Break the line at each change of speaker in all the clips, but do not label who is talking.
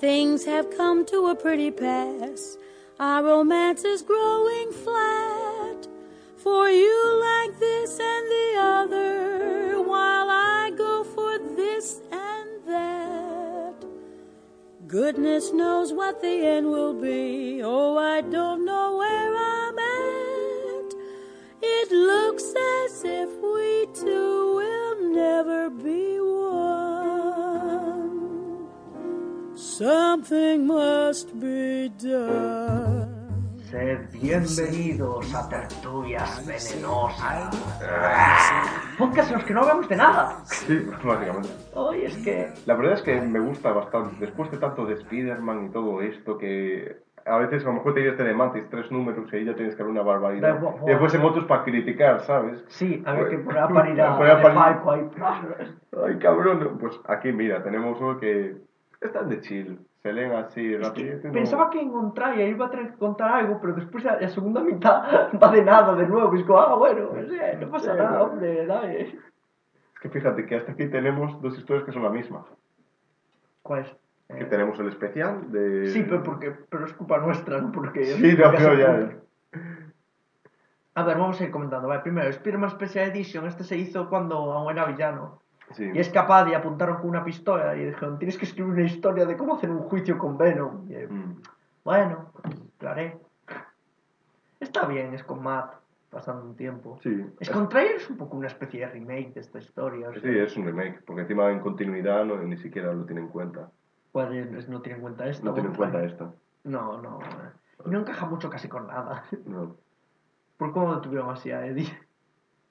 Things have come to a pretty pass. Our romance is growing flat. For you like this and the other, while I go for this and that. Goodness knows what the end will be. Oh, I don't know where I'm at. It looks as if we two will never be one. Something must be done.
Sed bienvenidos a Tertulias Venenosas. Podcast en los que no hablamos de nada.
Sí, básicamente.
Hoy es que.
La verdad es que me gusta bastante. Después de tanto de Spider-Man y todo esto, que a veces a lo mejor te dices de Mantis tres números y ahí ya tienes que hacer una barbaridad. Y después en otros para criticar, ¿sabes?
Sí, a ver que poner a parir a ahí.
Ay, cabrón. Pues aquí, mira, tenemos uno que están de chill. Se leen así
Es que
no-
pensaba que en Contraria iba a contar algo, pero después la segunda mitad va de nada de nuevo. Y es como, ah, bueno, no, sé, no pasa
Sí,
nada,
no.
hombre, dale.
Es que fíjate que hasta aquí tenemos dos historias que son la misma.
¿Cuál es?
Que
Eh,
tenemos el especial de...
Sí, pero, porque, pero es culpa nuestra, ¿no? Porque
Sí, no, pero ya.
A ver, vamos a ir comentando. Vale, primero, Spider-Man Special Edition. Este se hizo cuando aún era villano.
Sí.
Y es capaz y apuntaron con una pistola y dijeron, tienes que escribir una historia de cómo hacer un juicio con Venom. Y, eh,
Mm.
bueno, lo haré. Está bien, es con Matt, pasando un tiempo.
Sí.
Es Contrarian es un poco una especie de remake de esta historia. o sea,
Sí, es un remake, porque encima en continuidad no, ni siquiera lo tiene en cuenta.
¿cuál es? no tiene en cuenta esto.
No tiene en cuenta esto.
No, no. eh. Y no encaja mucho casi con nada.
No.
¿Por cómo detuvieron así a Eddie?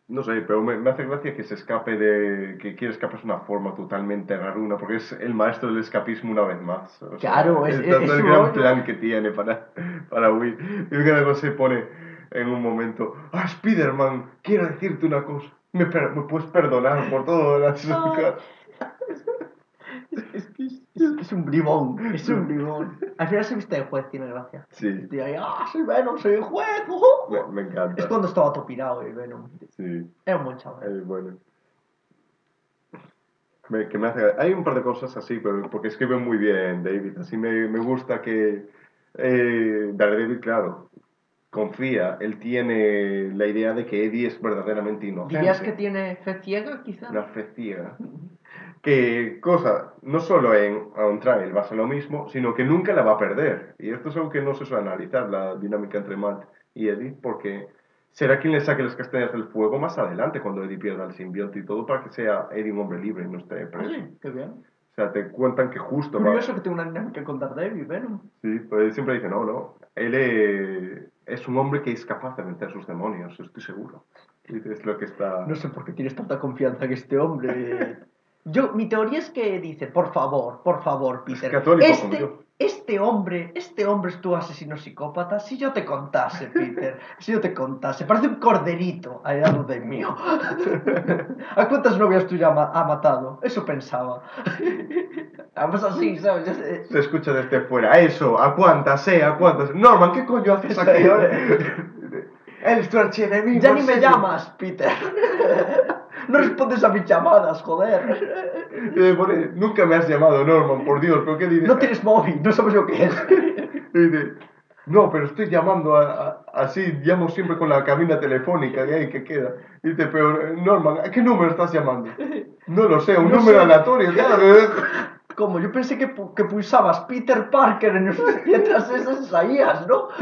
No sé, pero me, me hace gracia que se escape de... que quiere escaparse de una forma totalmente raruna, porque es el maestro del escapismo una vez más. O sea,
Claro, es-
tanto
es
el gran plan que tiene para, para huir. Y que luego se pone en un momento, ah, Spider-Man, quiero decirte una cosa. Me, per- me puedes perdonar por todas las.
Es, es- es un bribón, es un bribón. Al final se viste de juez, tiene gracia.
Sí,
Y ahí, ah, soy Venom, soy el juez. ujú".
me, me encanta.
Es cuando estaba todo pirado el Venom.
Sí.
Era un buen chaval.
Es bueno. Me- que me hace... Hay un par de cosas así, pero porque escribe muy bien David. Así me, me gusta que eh, Daredevil, claro, confía. Él tiene la idea de que Eddie es verdaderamente inocente.
¿Dirías que tiene fe ciega, quizá?
Una fe ciega. Que cosa, no solo en On Trial va a ser lo mismo, sino que nunca la va a perder. Y esto es algo que no se suele analizar, la dinámica entre Matt y Eddie, porque será quien le saque las castañas del fuego más adelante, cuando Eddie pierda el simbionte y todo, para que sea Eddie un hombre libre y no esté
Ah,
preso.
sí, qué bien.
O sea, te cuentan que justo va...
Curioso que tenga una dinámica con Daredevil, Venom.
Sí, pues él siempre dice, no, no, él eh, es un hombre que es capaz de vencer sus demonios, estoy seguro. Y es lo que está...
No sé por qué tienes tanta confianza en este hombre. Yo, mi teoría es que dice, por favor, por favor, Peter.
católico
este, este hombre, este hombre es tu asesino psicópata. Si yo te contase, Peter, si yo te contase, parece un corderito al lado del mío. ¿A cuántas novias tú ya ma- ha matado? Eso pensaba. Vamos así, ¿sabes? Sé.
Se escucha desde fuera. A eso, ¿a cuántas, eh? ¿A cuántas? Norman, ¿qué coño haces aquí? Él es tu archienemigo.
Ya ni
¿en
me llamas, Peter. No respondes a mis llamadas, joder.
Y le pone, nunca me has llamado, Norman, por Dios, ¿pero qué dices?
No tienes móvil, no sabes lo que es.
Y dice, no, pero estoy llamando a- a- así, llamo siempre con la cabina telefónica que hay que queda. Y dice, pero Norman, ¿a qué número estás llamando? No lo sé, un
No
número
sé.
aleatorio, claro.
Como yo pensé que, que pulsabas Peter Parker en letras esas sabías, ¿no?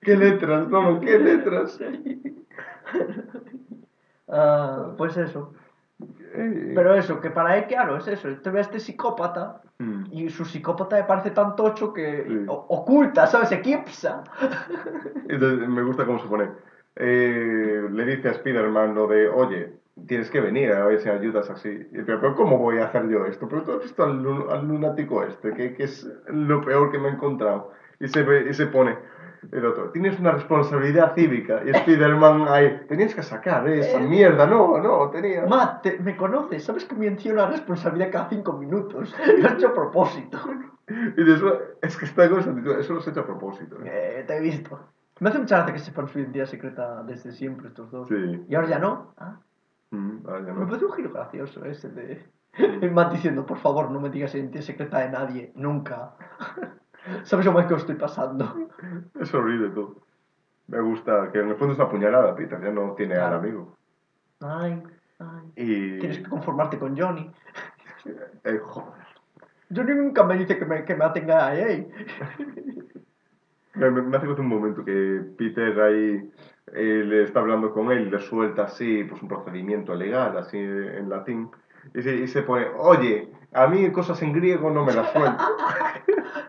¿Qué letras, Norman? ¿Qué letras?
Ah, pues eso.
Eh,
Pero eso, que para él, claro, es eso. Te ve a este psicópata
mm.
y su psicópata le parece tan tocho que
Sí.
oculta, ¿sabes? Eclipsa.
Entonces, me gusta cómo se pone. Eh, le dice a Spider-Man lo de, oye, tienes que venir a ver si ayudas así. Pero, pero ¿cómo voy a hacer yo esto? Pero tú has visto al, al lunático este, que, que es lo peor que me he encontrado. Y se, ve- y se pone el otro, tienes una responsabilidad cívica. Y Spiderman ahí, tenías que sacar esa mierda. No, no, tenía...
Matt, te- me conoces, sabes que menciona responsabilidad cada cinco minutos. Lo he hecho a propósito.
Y después, es que está cosa, eso lo has hecho a propósito. ¿eh?
Eh, te he visto. Me hace mucha gracia que sepan su identidad secreta desde siempre estos dos.
Sí.
Y ahora ya no. Ah,
Mm, vale,
me
no.
parece un giro gracioso ese de... Matt diciendo, por favor, no me digas identidad secreta de nadie, nunca. ¿Sabes lo mal que lo estoy pasando?
Es horrible todo. Me gusta que en el fondo es una puñalada, Peter, ya no tiene al
Claro.
amigo.
Ay, ay.
Y...
Tienes que conformarte con Johnny.
Eh, joder.
Johnny nunca me dice que me, que me atenga a él.
Me, me- hace un momento que Peter ahí eh, le está hablando con él, le suelta así pues un procedimiento legal, así en latín, y se, y se pone, oye, a mí cosas en griego no me las suelto.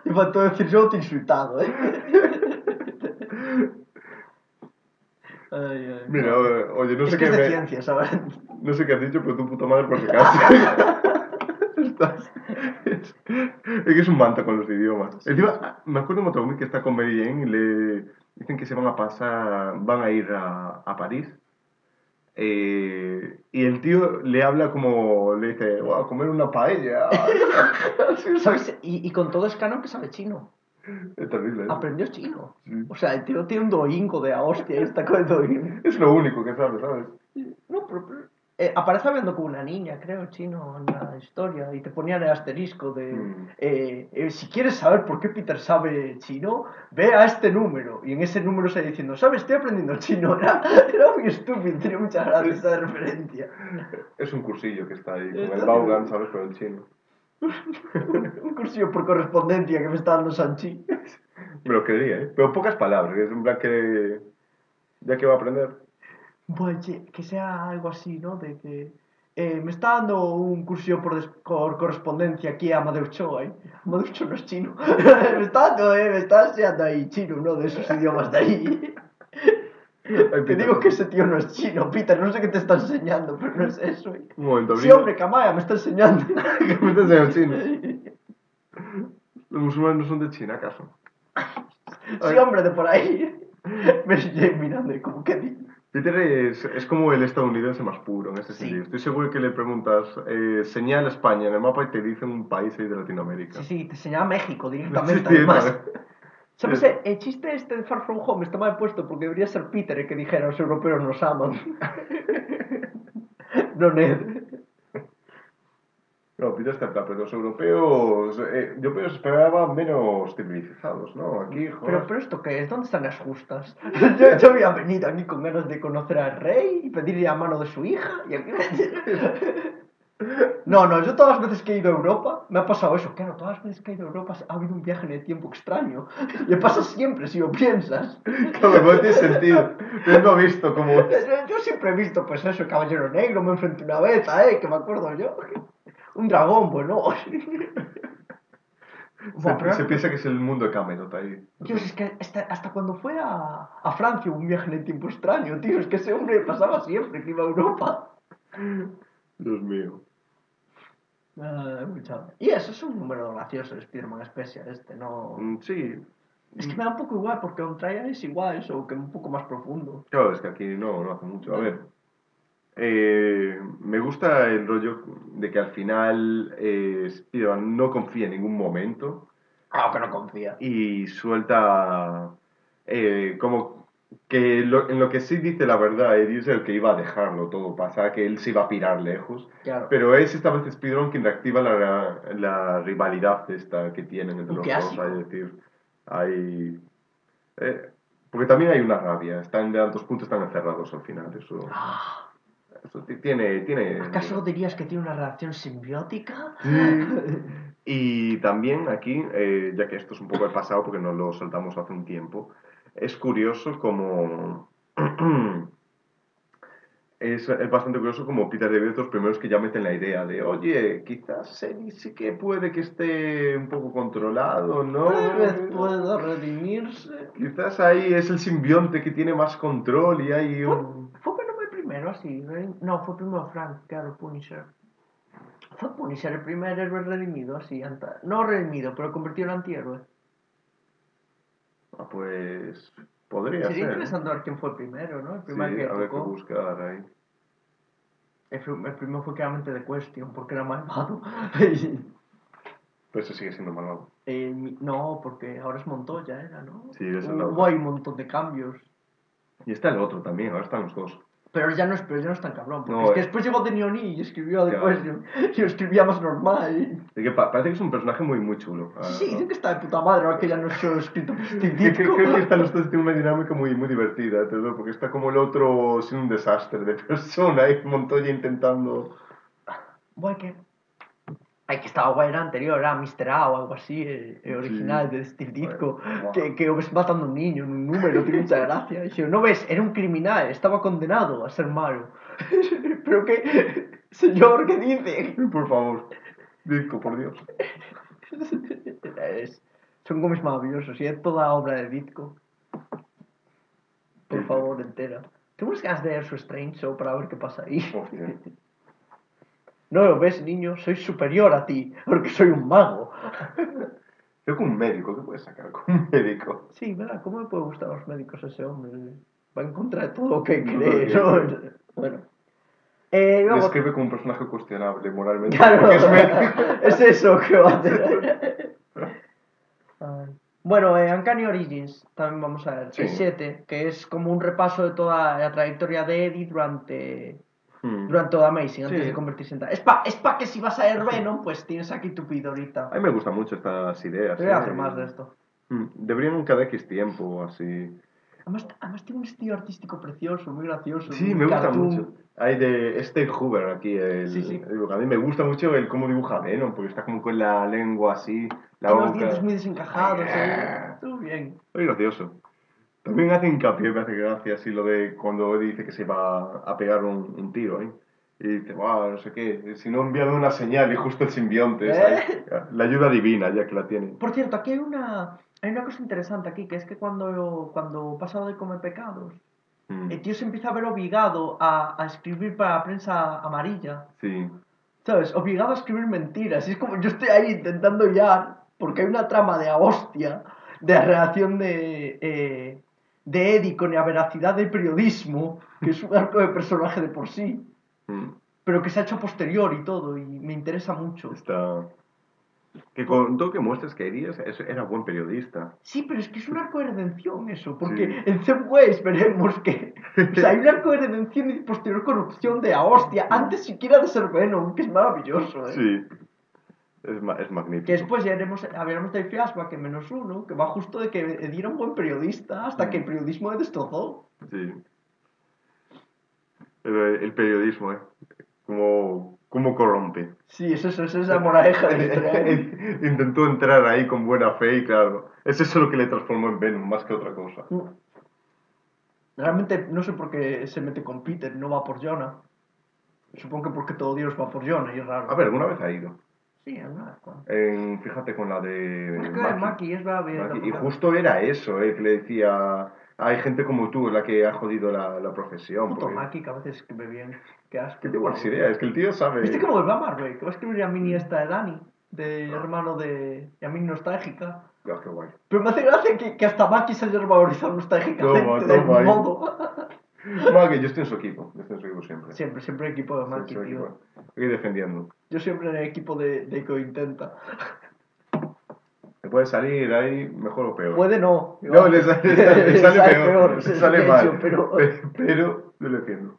Y faltó decir yo te he insultado, ¿eh? Ay, ay.
Mira, oye, no
es
sé
que
qué
es de
me-
ciencia, ¿sabes?
No sé qué has dicho, pero tu puta madre por si acaso. Estás- Es, es que es un manta con los idiomas. Encima, me acuerdo de otro cómic que está con Mary Jane y le dicen que se van a pasar, van a ir a, a París. Eh, y el tío le habla como, le dice, voy a comer una paella.
¿Sabes? Y, y con todo es canon que sabe chino.
es terrible. ¿eh?
Aprendió chino.
Sí.
O sea, el tío tiene un doingo de a hostia y está con el doingo.
Es lo único que sabe, ¿sabes?
No, pero... pero- eh, aparece hablando con una niña, creo, chino, en la historia, y te ponían el asterisco de...
Mm.
eh, eh, si quieres saber por qué Peter sabe chino, ve a este número. Y en ese número se diciendo, ¿sabes? Estoy aprendiendo chino. Era, era muy estúpido, tiene muchas gracias esa referencia.
Es un cursillo que está ahí, con
Está
el Vaughan, ¿sabes? Pero el chino.
Un cursillo por correspondencia que me está dando Sanchi.
Me lo creería, ¿eh? Pero pocas palabras, es un plan que... Ya que va a aprender.
Bueno, che, que sea algo así, ¿no? De que eh, me está dando un cursillo por, des- por correspondencia aquí a Amadeus Cho, ¿eh? Amadeus Cho no es chino. me está dando, ¿eh? Me está enseñando ahí chino, ¿no? De esos idiomas de ahí. Te digo que ese tío no es chino, Peter, no sé qué te está enseñando, pero no es eso, ¿eh?
Un momento,
Sí, hombre, Kamaya, me está enseñando.
¿Qué me estás enseñando chino? ¿Los musulmanes no son de China, acaso?
sí, hombre, de por ahí. Me estoy mirando y como que di-
Peter es, es como el estadounidense más puro en este
Sí.
sentido. Estoy seguro que le preguntas, eh, señala España en el mapa y te dice un país ahí de Latinoamérica.
Sí, sí, te señala México directamente,
sí,
además.
¿sabes?
¿Sabes?
Sí.
El, el chiste este de Far From Home está mal puesto porque debería ser Peter el que dijera los europeos nos aman. no Ned.
No, Peter está pero los europeos, eh, yo pero esperaban menos civilizados, ¿no? Aquí, joder.
Pero, pero esto qué es? ¿Dónde están las justas? yo, yo había venido aquí con ganas de conocer al rey y pedirle la mano de su hija y aquí me... No, no, yo todas las veces que he ido a Europa me ha pasado eso. Claro, todas las veces que he ido a Europa ha habido un viaje en el tiempo extraño. Y pasa siempre si lo piensas.
Claro, no tiene sentido. Yo no he visto como...
Yo siempre he visto, pues eso, el Caballero Negro, me enfrenté una vez él, que me acuerdo yo. Un dragón, bueno. Buah,
Se, piensa que es el mundo de Camelot ahí.
Dios, es que hasta, hasta cuando fue a, a Francia hubo un viaje en el tiempo extraño, tío. Es que ese hombre pasaba siempre que iba a Europa.
Dios mío.
Ah. Y eso es un número gracioso, el Spider-Man Special este, no...
Mm, Sí.
Es que me da un poco igual, porque on Trial es igual eso, que un poco más profundo.
Claro, es que aquí no, no hace mucho. A ver, eh, me gusta el rollo de que al final eh, Spider-Man no confía en ningún momento
Claro que no confía.
y suelta eh, como que lo- en lo que sí dice la verdad, Eddie es el que iba a dejarlo todo pasar, que él se iba a pirar lejos.
Claro.
Pero es esta vez Spider-Man quien reactiva la, la rivalidad esta que tienen entre los dos. Es decir, hay... eh, porque también hay una rabia. Están de altos puntos, están encerrados al final. Eso,
Ah,
tiene... tiene
¿Acaso dirías que tiene una relación simbiótica?
Y también aquí, eh, ya que esto es un poco el pasado porque nos lo soltamos hace un tiempo, es curioso como... es, es bastante curioso como Peter es los primeros que ya meten la idea de, oye, quizás Eddie sí que puede que esté un poco controlado, ¿no?
Tal vez pueda redimirse.
Quizás ahí es el simbionte que tiene más control y hay un...
Fue Venom el primero. Redim- No, fue primero Frank, claro, Punisher. Fue Punisher el primer héroe redimido, así. anta- No redimido, pero convertido en antihéroe.
Ah, pues podría
Sería
ser.
interesante ver quién fue el primero, ¿no? El
Sí,
primero que
ver
tocó.
buscar ahí.
El, prim- el primero fue claramente de Question, porque era malvado.
Pero ese sigue siendo malvado.
Eh, no, porque ahora es Montoya, era, ¿no?
Sí, es el
Hubo ahí un montón de cambios.
Y está el otro también, ahora están los dos.
Pero ya no es, pero ya no es tan cabrón. Porque
No,
es que
eh.
después llegó de Neoni y escribió The
Claro.
Question. Y lo escribía más normal.
Que pa- parece que es un personaje muy, muy chulo.
Sí, sí, dicen que está de puta madre, ahora que ya no es solo escrito
Creo, que están los dos tienen una dinámica muy, muy divertida, porque está como el otro sin un desastre de persona y Montoya intentando...
Guay, que. Ay, que estaba guay, era anterior, era Mr. A o algo así, el, el original de Steve Ditko.
Bueno,
Que, que ves matando a un niño en un número, tiene mucha gracia. Y yo, no ves, era un criminal, estaba condenado a ser malo. Pero que. Señor, ¿qué dice?
Por favor, Disco, por Dios.
Es- son cómics maravillosos y es toda obra de Ditko. Por favor, entera. Tengo unas ganas de ver su Strange Show para ver qué pasa ahí. No lo ves, niño, soy superior a ti, porque soy un mago.
Creo que un médico, ¿qué puedes sacar con un médico?
Sí, ¿verdad? ¿Cómo me puede gustar a los médicos ese hombre? Va en contra de todo lo que
No,
cree,
no,
¿no? Bueno. Eh, luego-
escribe como un personaje cuestionable moralmente.
Claro,
es médico.
es eso que va a hacer. Bueno, eh, Uncanny Origins, también vamos a ver.
Sí.
El 7, que es como un repaso de toda la trayectoria de Eddie durante,
Hmm.
durante toda Amazing, antes
Sí.
de convertirse en tal. Es pa, es pa que si vas a ver Venom, pues tienes aquí tu vidorita.
A mí me gustan mucho estas ideas.
Voy a
¿eh?
hacer más de esto.
Hmm. Deberían cada X tiempo, así.
Además, además tiene un estilo artístico precioso, muy gracioso.
Sí,
muy
me gusta
cartoon.
mucho. Hay de Steve Hoover aquí, el,
Sí, sí.
el. A mí me gusta mucho el cómo dibuja Venom, porque está como con la lengua así, la
Tiene los
boca.
dientes muy desencajados.
Ah.
¿eh? Estuvo bien.
Muy gracioso. También hace hincapié, me hace gracia, así lo de cuando dice que se va a pegar un, un tiro ahí. Y dice, wow, no sé qué, si no envíame una señal y justo el simbionte.
¿Eh?
la ayuda divina ya que la tiene.
Por cierto, aquí hay una, hay una cosa interesante aquí, que es que cuando, cuando pasa lo de Come Pecados,
Mm,
el tío se empieza a ver obligado a, a escribir para la prensa amarilla,
Sí,
¿sabes? Obligado a escribir mentiras. Y es como yo estoy ahí intentando ya, porque hay una trama de hostia de la relación de, eh, de Eddie con la veracidad del periodismo, que es un arco de personaje de por sí,
mm,
pero que se ha hecho posterior y todo, y me interesa mucho.
está... Que con todo que muestres que Eddie era buen periodista.
Sí, pero es que es un arco de redención eso, porque
Sí.
en Ways veremos que o sea, hay un arco de redención y posterior corrupción de a hostia, antes siquiera de ser Venom, que es maravilloso, ¿eh?
Sí, es, ma- es magnífico.
Que después ya haremos, hablaremos del flashback en menos uno, que va justo de que Eddie era un buen periodista hasta que el periodismo le destrozó.
Sí. El, el periodismo, ¿eh? Cómo, cómo corrompe.
Sí, es eso, esa es la moraleja de.
Intentó entrar ahí con buena fe y claro, es eso lo que le transformó en Venom, más que otra cosa.
Realmente no sé por qué se mete con Peter no va por Jonah. Supongo que porque todo Dios va por Jonah y es raro.
A ver, alguna vez ha ido.
Sí, alguna.
En- fíjate con la de...
Es que la
Maki.
Maki es bien,
Maki. Y justo era eso, ¿eh? Que le decía, hay gente como tú la que ha jodido la, la profesión.
Puto
porque-
Maki que a veces escribe bien. Qué asco.
Que tiene buenas ideas, es que el tío sabe...
¿Viste cómo va Marvel? Que va a escribir a Mini esta de Dani, de hermano de Yamini Nostálgica.
Ah, qué guay.
Pero me hace gracia que, que hasta Maki se haya revalorizado nostálgicamente
Toma,
del
toma ahí.
modo.
Maki, yo estoy en su equipo, yo estoy en su equipo siempre.
Siempre, siempre equipo de Maki,
su
tío.
defendiendo.
Yo siempre en el equipo de, de que lo intenta.
¿Me puede salir ahí mejor o peor?
Puede no.
No, le sale, le sale, le sale peor, le
sí,
sale mal.
pero,
pero yo le defiendo.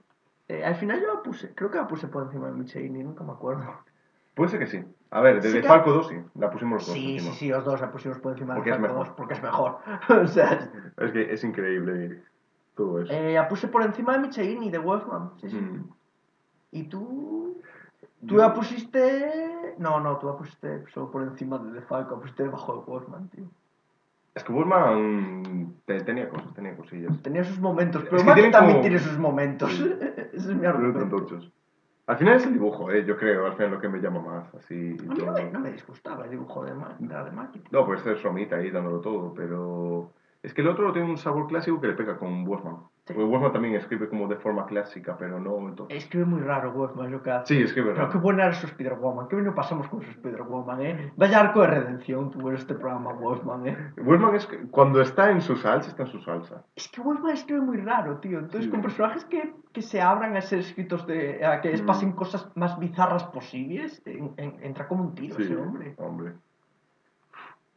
eh, al final yo la puse, creo que la puse por encima de Micheini, nunca me acuerdo.
Puede ser que sí. A ver, desde Falco 2 sí, la pusimos los dos
Sí, sí,
encima.
sí, los dos la pusimos por encima
Porque
de Falco
mejor.
2, porque es mejor. o sea,
Es que es increíble eso.
eh, la puse por encima de Micheini, de Wolfman. Sí, sí.
Mm.
¿Y tú? ¿Tú
Yo-
la pusiste...? No, no, tú la pusiste solo por encima de The Falco, la pusiste debajo de Wolfman, tío.
Es que Bullman te- tenía cosas, tenía cosillas.
Tenía sus momentos,
Es
pero
que
Maki
tienen
también
como-
tiene sus momentos. Ese es mi
Pero
argumento.
tochos. Al final es el dibujo, eh, yo creo, al final lo que me llama más, así.
A mí
todo.
no me, no me disgustaba el dibujo de, Ma- de la de.
No, pues es Romita ahí dándolo todo, pero... Es que el otro tiene un sabor clásico que le pega con Wolfman.
Sí.
Porque Wolfman también escribe como de forma clásica, pero no... Entonces...
Escribe muy raro Wolfman lo que hace.
Sí, escribe
Pero
raro.
qué buena era su Spider-Woman. Qué bien lo pasamos con su Spider-Woman, ¿eh? Vaya arco de redención tuvo este programa Wolfman, ¿eh?
Wolfman es que cuando está en su salsa, está en su salsa.
Es que Wolfman escribe muy raro, tío. Entonces,
Sí.
con personajes que, que se abran a ser escritos de... a que les
Mm.
pasen cosas más bizarras posibles, en- en- entra como un tiro
Sí,
ese hombre.
hombre.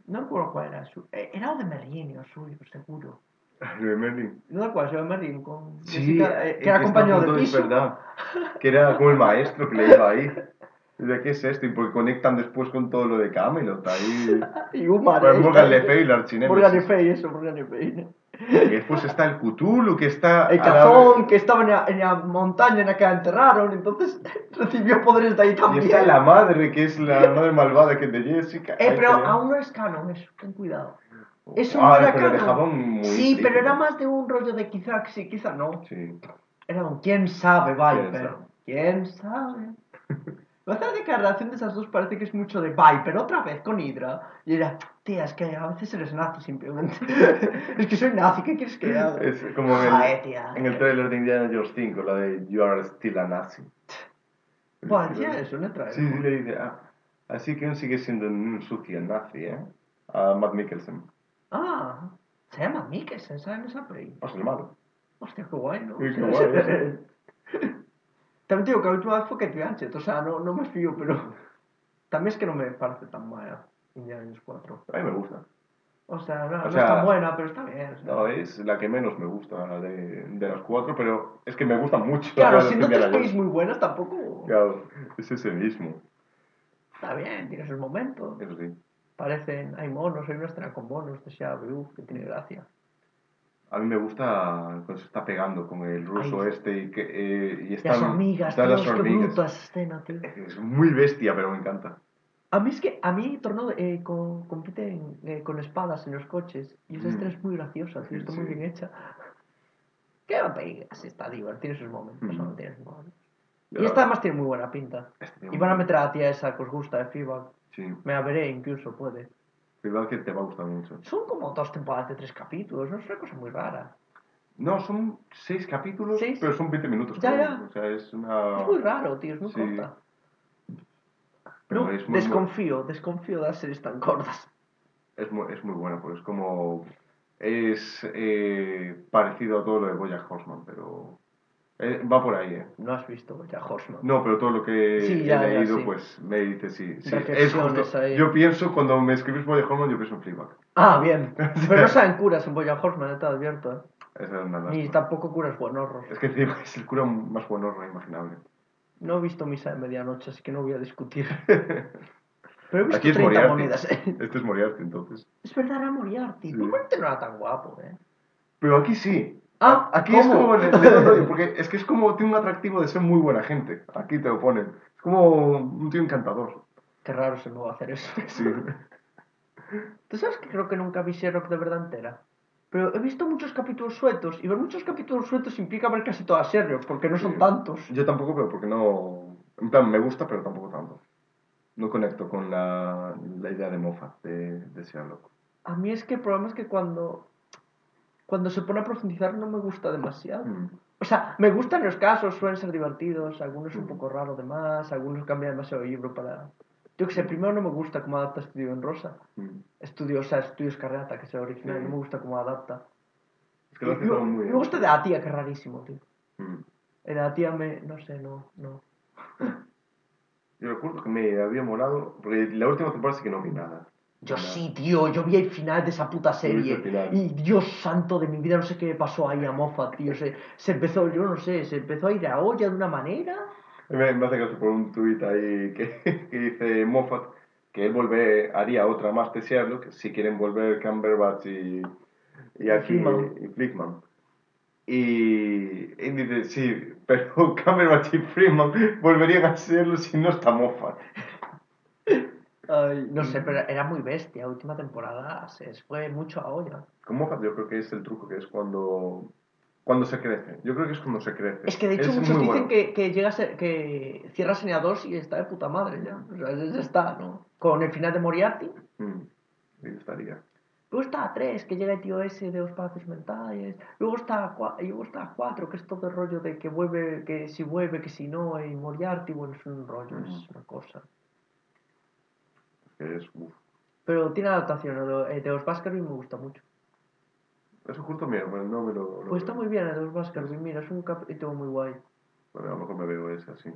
No recuerdo cuál era. Su... eh, Era o de Merlin o suyo, seguro.
Lo de Merlin.
No recuerdo, era de Merlin con...
Sí,
Jessica, eh, que era compañero de
Es
piso.
verdad. Que era como el maestro que le iba ahí. ¿De qué es esto? Y porque conectan después con todo lo de Camelot. Ahí.
Y Umar,
Pues Morgan Le Fay, el.
Morgan Le Fay, eso, Morgan Le Fay.
Y después está el Cthulhu, que está.
El
a la-
cazón que estaba en la, en la montaña en la que la enterraron, entonces recibió poderes de ahí
Y
también.
está la madre, que es la madre malvada que es de Jessica.
Eh, pero aún no es canon eso, ten cuidado. Eso
Ah,
no era
pero
canon.
muy
sí, pero
implícito.
era más de un rollo de quizá sí, quizá no.
Sí.
Era un quién sabe, Viper.
sabe?
¿Quién sabe? Va a hacer de esas dos parece que es mucho de Viper, otra vez con Hydra. Y era, tía, es que a veces eres nazi simplemente. es que soy nazi, ¿qué quieres que haga?
Es como en el,
tía.
en el trailer de Indiana Jones 5, la de You are still a Nazi.
Buah, decía eso, no trae.
Sí, sí, le dice, ah, así que aún sigue siendo un sucio nazi, ¿eh? A Matt Mikkelsen.
Ah, se llama Mikkelsen, ¿saben esa peli?
O sea, el malo.
Hostia, qué guay, ¿no?
Sí, qué guay,
También te digo que la última vez fue Kate Blanchett, o sea, no, no me fío, pero... También es que no me parece tan mala Indiana Jones 4.
A mí me gusta.
O sea, no,
O
no
sea,
es tan buena, pero está bien. o sea.
No, es la que menos me gusta de, de las cuatro, pero es que me gustan mucho.
claro,
Indiana
tres pelis
Jones.
muy buenas tampoco...
Claro, es ese mismo,
Está bien, tiene sus momentos.
eso sí.
Parecen, hay monos, hay una escena con monos de Shia que tiene gracia.
A mí me gusta cuando se está pegando con el ruso
Ay.
este y, que, eh, y
Las
están,
hormigas,
están las hormigas.
escena, tío.
Es muy bestia, pero me encanta.
A mí es que, a mí Tornado eh, co- compiten eh, con espadas en los coches y esa
Mm.
es muy graciosa, tío, está muy bien hecha. Qué así está divertido, sus momentos,
Mm.
no tiene sus momentos. Y esta además tiene muy buena pinta.
este
Y van a meter a la tía esa que os gusta de.
Sí,
Me la veré incluso, puede.
Igual que te va a gustar mucho.
Son como dos temporadas de tres capítulos, no es una cosa muy rara.
No, son seis capítulos,
Seis.
pero son 20 minutos.
Ya,
cada
ya.
O sea, es una...
Es muy raro, tío, es muy.
Sí.
corta.
Pero
No,
es muy,
desconfío, desconfío de las series tan cortas.
es muy, es muy buena, porque es como... Es eh, parecido a todo lo de Bojack Horseman, pero... eh, va por ahí, ¿eh?
No has visto ya Horseman.
No, pero todo lo que
Sí,
he
ya,
leído,
sí.
pues me dice sí. sí. Es
Reflexiones
justo.
ahí.
Yo pienso, cuando me escribís Bojack Horseman, yo pienso en Fleabag.
Ah, bien. Pero no saben curas en Boya Horseman, está advierto. ¿eh?
Esa es una
Ni tampoco curas buenorros.
Es que es el cura más bueno imaginable.
No he visto misa de medianoche, así que no voy a discutir. Pero he visto
Aquí es
30
Moriarty.
monedas. ¿eh?
Este es Moriarty, entonces.
Es verdad, era Moriarty. Probablemente no era tan guapo, ¿eh?
Pero aquí sí.
Ah,
aquí es como le, le rollo, porque es que es como tiene un atractivo de ser muy buena gente. Aquí te lo ponen. Es como un tío encantador.
Qué raro se me va a hacer eso.
Sí.
¿Tú sabes que creo que nunca vi Sherlock de verdad entera? Pero he visto muchos capítulos sueltos, y ver muchos capítulos sueltos implica ver casi toda Sherlock, porque no son
Sí.
tantos.
Yo tampoco, pero porque no. En plan, me gusta, pero tampoco tanto. No conecto con la, la idea de Moffat de, de Sherlock.
A mí es que el problema es que cuando, cuando se pone a profundizar no me gusta demasiado.
Mm.
O sea, me gustan los casos, suelen ser divertidos, algunos un
Mm.
poco raro de más, algunos cambian demasiado el libro para... Yo que sé, primero no me gusta cómo adapta Estudio en Rosa.
Mm.
Estudio, o sea, Estudios Carrata, que es el original, no me gusta cómo adapta.
Es que lo hace todo muy
me gusta de la tía, que es rarísimo, tío.
Mm.
El tía me... no sé, no, no.
Yo recuerdo que me había molado, porque la última temporada sí que no vi nada.
Yo sí, tío, yo vi el final de esa puta serie. Y Dios santo de mi vida, no sé qué le pasó ahí a Moffat, tío. Se, se empezó, yo no sé, se empezó a ir a olla de una manera.
Me, me hace gracia por un tuit ahí que, que dice Moffat que él volver, haría otra más de Sherlock si quieren volver Cumberbatch y, y, aquí,
Flickman.
y Flickman. Y, y dice, sí, pero Cumberbatch y Freeman volverían a serlo si no está Moffat.
Ay, no sé, pero era muy bestia. Última temporada se fue mucho a olla.
Moffat yo creo que es el truco que es cuando, cuando se crece. Yo creo que es cuando se crece.
Es que de hecho
Es
muchos dicen
bueno.
que, que llega a ser, que cierra Senia 2 y está de puta madre ya. O sea, ya está, ¿no? Con el final de Moriarty.
Mm, ahí estaría.
Luego está a 3, que llega el tío ese de los palacios mentales. Luego está a 4, luego está a 4 que es todo el rollo de que vuelve, que si vuelve, que si no, y Moriarty, bueno, es un rollo, es una cosa.
Que es, uf.
Pero tiene adaptación, el de- el de los Baskerville me gusta mucho.
Eso justo mira, bueno, no me lo... lo
Pues está
veo.
muy bien el de los Baskerville, mira, es un capítulo muy guay.
Bueno, a lo mejor me veo ese así.